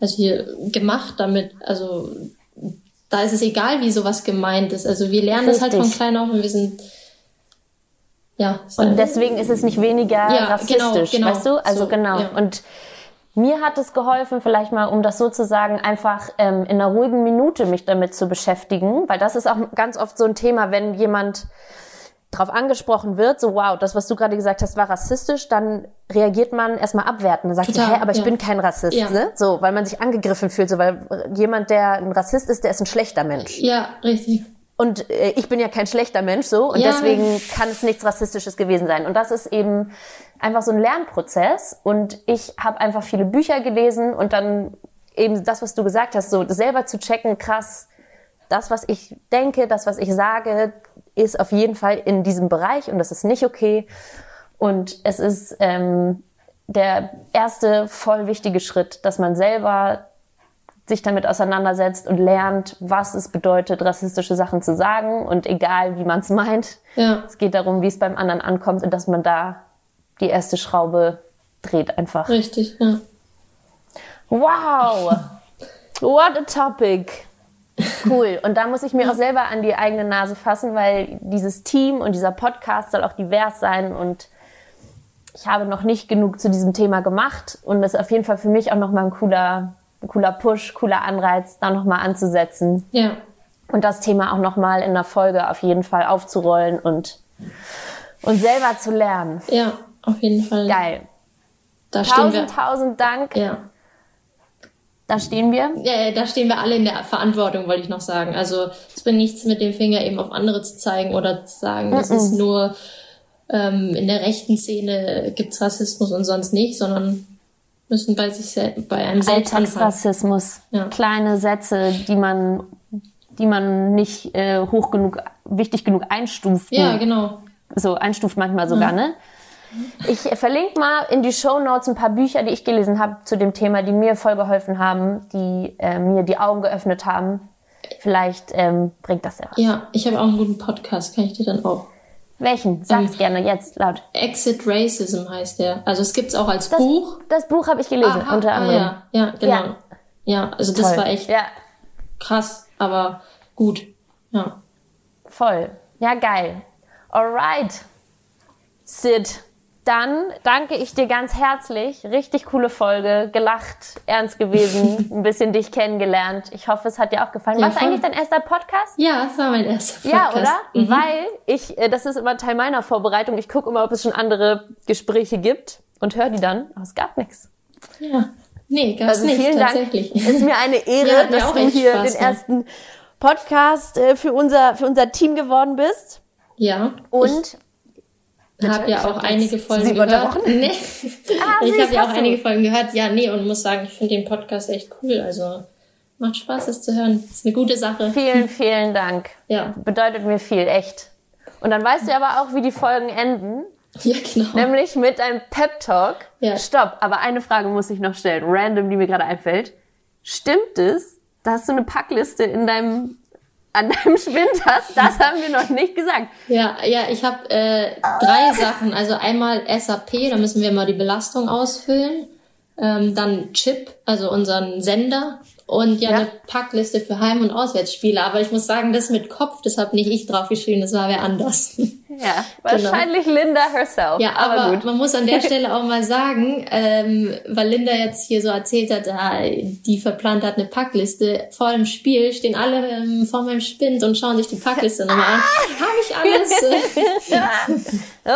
also hier gemacht damit. Also da ist es egal, wie sowas gemeint ist. Also wir lernen Richtig. das halt von klein auf und wir sind ja. Und deswegen ist es nicht weniger ja, rassistisch, genau, genau, weißt du? Also so, genau. Ja. Und mir hat es geholfen, vielleicht mal, um das so zu sagen, einfach ähm, in einer ruhigen Minute mich damit zu beschäftigen, weil das ist auch ganz oft so ein Thema, wenn jemand drauf angesprochen wird, so wow, das, was du gerade gesagt hast, war rassistisch, dann reagiert man erstmal abwertend und sagt, Total, hä, aber ich ja. bin kein Rassist, ja. ne? So, weil man sich angegriffen fühlt, so, weil jemand, der ein Rassist ist, der ist ein schlechter Mensch. Ja, richtig. Und äh, ich bin ja kein schlechter Mensch, so, und ja. deswegen kann es nichts Rassistisches gewesen sein. Und das ist eben einfach so ein Lernprozess. Und ich habe einfach viele Bücher gelesen und dann eben das, was du gesagt hast, so selber zu checken, krass, das, was ich denke, das, was ich sage, ist auf jeden Fall in diesem Bereich und das ist nicht okay. Und es ist ähm, der erste voll wichtige Schritt, dass man selber sich damit auseinandersetzt und lernt, was es bedeutet, rassistische Sachen zu sagen und egal, wie man es meint. Ja. Es geht darum, wie es beim anderen ankommt und dass man da die erste Schraube dreht einfach. Richtig, ja. Wow! What a topic! Cool. Und da muss ich mir auch selber an die eigene Nase fassen, weil dieses Team und dieser Podcast soll auch divers sein und ich habe noch nicht genug zu diesem Thema gemacht und das ist auf jeden Fall für mich auch nochmal ein cooler, ein cooler Push, cooler Anreiz, da nochmal anzusetzen. Ja. Und das Thema auch nochmal in der Folge auf jeden Fall aufzurollen und, und selber zu lernen. Ja, auf jeden Fall. Geil. Da tausend, tausend Dank. Ja. Da stehen wir? Ja, da stehen wir alle in der Verantwortung, wollte ich noch sagen. Also es bringt nichts mit dem Finger eben auf andere zu zeigen oder zu sagen, das mm -mm. ist nur ähm, in der rechten Szene gibt's Rassismus und sonst nicht, sondern müssen bei sich bei einem selbst Alltagsrassismus. Ja. Kleine Sätze, die man, die man nicht äh, hoch genug, wichtig genug einstuft. Ja, genau. So einstuft manchmal sogar, ja. ne? Ich verlinke mal in die Show Notes ein paar Bücher, die ich gelesen habe zu dem Thema, die mir voll geholfen haben, die äh, mir die Augen geöffnet haben. Vielleicht ähm, bringt das ja was. Ja, ich habe auch einen guten Podcast, kann ich dir dann auch. Welchen? Sag's ähm, gerne jetzt laut. Exit Racism heißt der. Also es gibt's auch als das, Buch. Das Buch habe ich gelesen, Aha, unter ah, anderem. Ah, ja, ja, genau. Ja, ja also das Toll. war echt ja. krass, aber gut. Ja. Voll. Ja, geil. Alright. Sid. Dann danke ich dir ganz herzlich. Richtig coole Folge. Gelacht, ernst gewesen, ein bisschen dich kennengelernt. Ich hoffe, es hat dir auch gefallen. Ja, war es eigentlich dein erster Podcast? Ja, es war mein erster Podcast. Ja, oder? Mhm. Weil ich, äh, das ist immer Teil meiner Vorbereitung. Ich gucke immer, ob es schon andere Gespräche gibt und höre die dann. Aber es gab nichts. Ja. Nee, gab also nicht, vielen Dank. Es ist mir eine Ehre, ja, dass du hier Spaß den ersten Podcast äh, für unser, für unser Team geworden bist. Ja. Und habe ja auch einige Folgen Sie gehört. Nee. Ah, ich habe ja auch du. einige Folgen gehört. Ja, nee, und muss sagen, ich finde den Podcast echt cool. Also macht Spaß, es zu hören. Ist eine gute Sache. Vielen, vielen Dank. Ja. Bedeutet mir viel, echt. Und dann weißt du aber auch, wie die Folgen enden. Ja, genau. Nämlich mit einem Pep Talk. Ja. Stopp, aber eine Frage muss ich noch stellen, random, die mir gerade einfällt. Stimmt es, dass du eine Packliste in deinem an deinem Spind hast, das haben wir noch nicht gesagt. Ja, ja, ich habe äh, drei Sachen. Also einmal SAP, da müssen wir mal die Belastung ausfüllen. Ähm, dann Chip, also unseren Sender. Und ja, ja, eine Packliste für Heim- und Auswärtsspiele. Aber ich muss sagen, das mit Kopf, das habe nicht ich draufgeschrieben, das war wer anders. Ja, genau. wahrscheinlich genau. Linda herself. Ja, aber, aber gut. man muss an der Stelle auch mal sagen, ähm, weil Linda jetzt hier so erzählt hat, ah, die verplant hat eine Packliste. Vor dem Spiel stehen alle ähm, vor meinem Spind und schauen sich die Packliste nochmal an. Habe ich alles?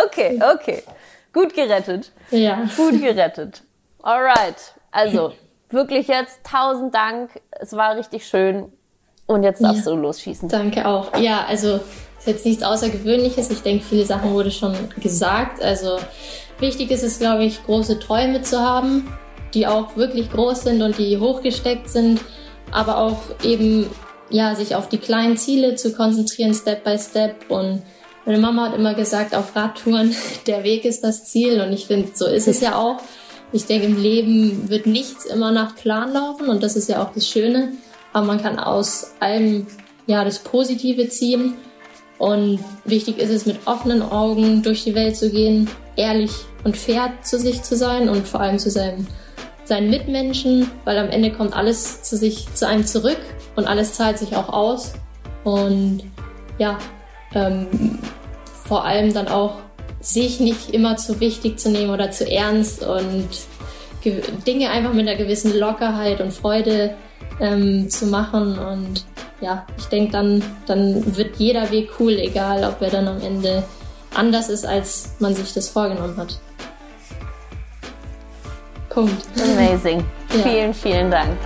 okay, okay. Gut gerettet. Ja. Gut gerettet. Alright. Also, wirklich jetzt tausend Dank. Es war richtig schön. Und jetzt darfst ja. du losschießen. Danke auch. Ja, also ist jetzt nichts Außergewöhnliches. Ich denke, viele Sachen wurde schon gesagt. Also wichtig ist es, glaube ich, große Träume zu haben, die auch wirklich groß sind und die hochgesteckt sind, aber auch eben ja sich auf die kleinen Ziele zu konzentrieren, Step by Step. Und meine Mama hat immer gesagt, auf Radtouren der Weg ist das Ziel. Und ich finde, so ist es ja auch. Ich denke, im Leben wird nichts immer nach Plan laufen und das ist ja auch das Schöne. Aber man kann aus allem ja das Positive ziehen. Und wichtig ist es, mit offenen Augen durch die Welt zu gehen, ehrlich und fair zu sich zu sein und vor allem zu seinem, seinen Mitmenschen, weil am Ende kommt alles zu sich, zu einem zurück und alles zahlt sich auch aus. Und ja, ähm, vor allem dann auch sich nicht immer zu wichtig zu nehmen oder zu ernst und Dinge einfach mit einer gewissen Lockerheit und Freude ähm, zu machen. Und ja, ich denke, dann, dann wird jeder Weg cool, egal ob er dann am Ende anders ist, als man sich das vorgenommen hat. Punkt. Amazing. Ja. Vielen, vielen Dank.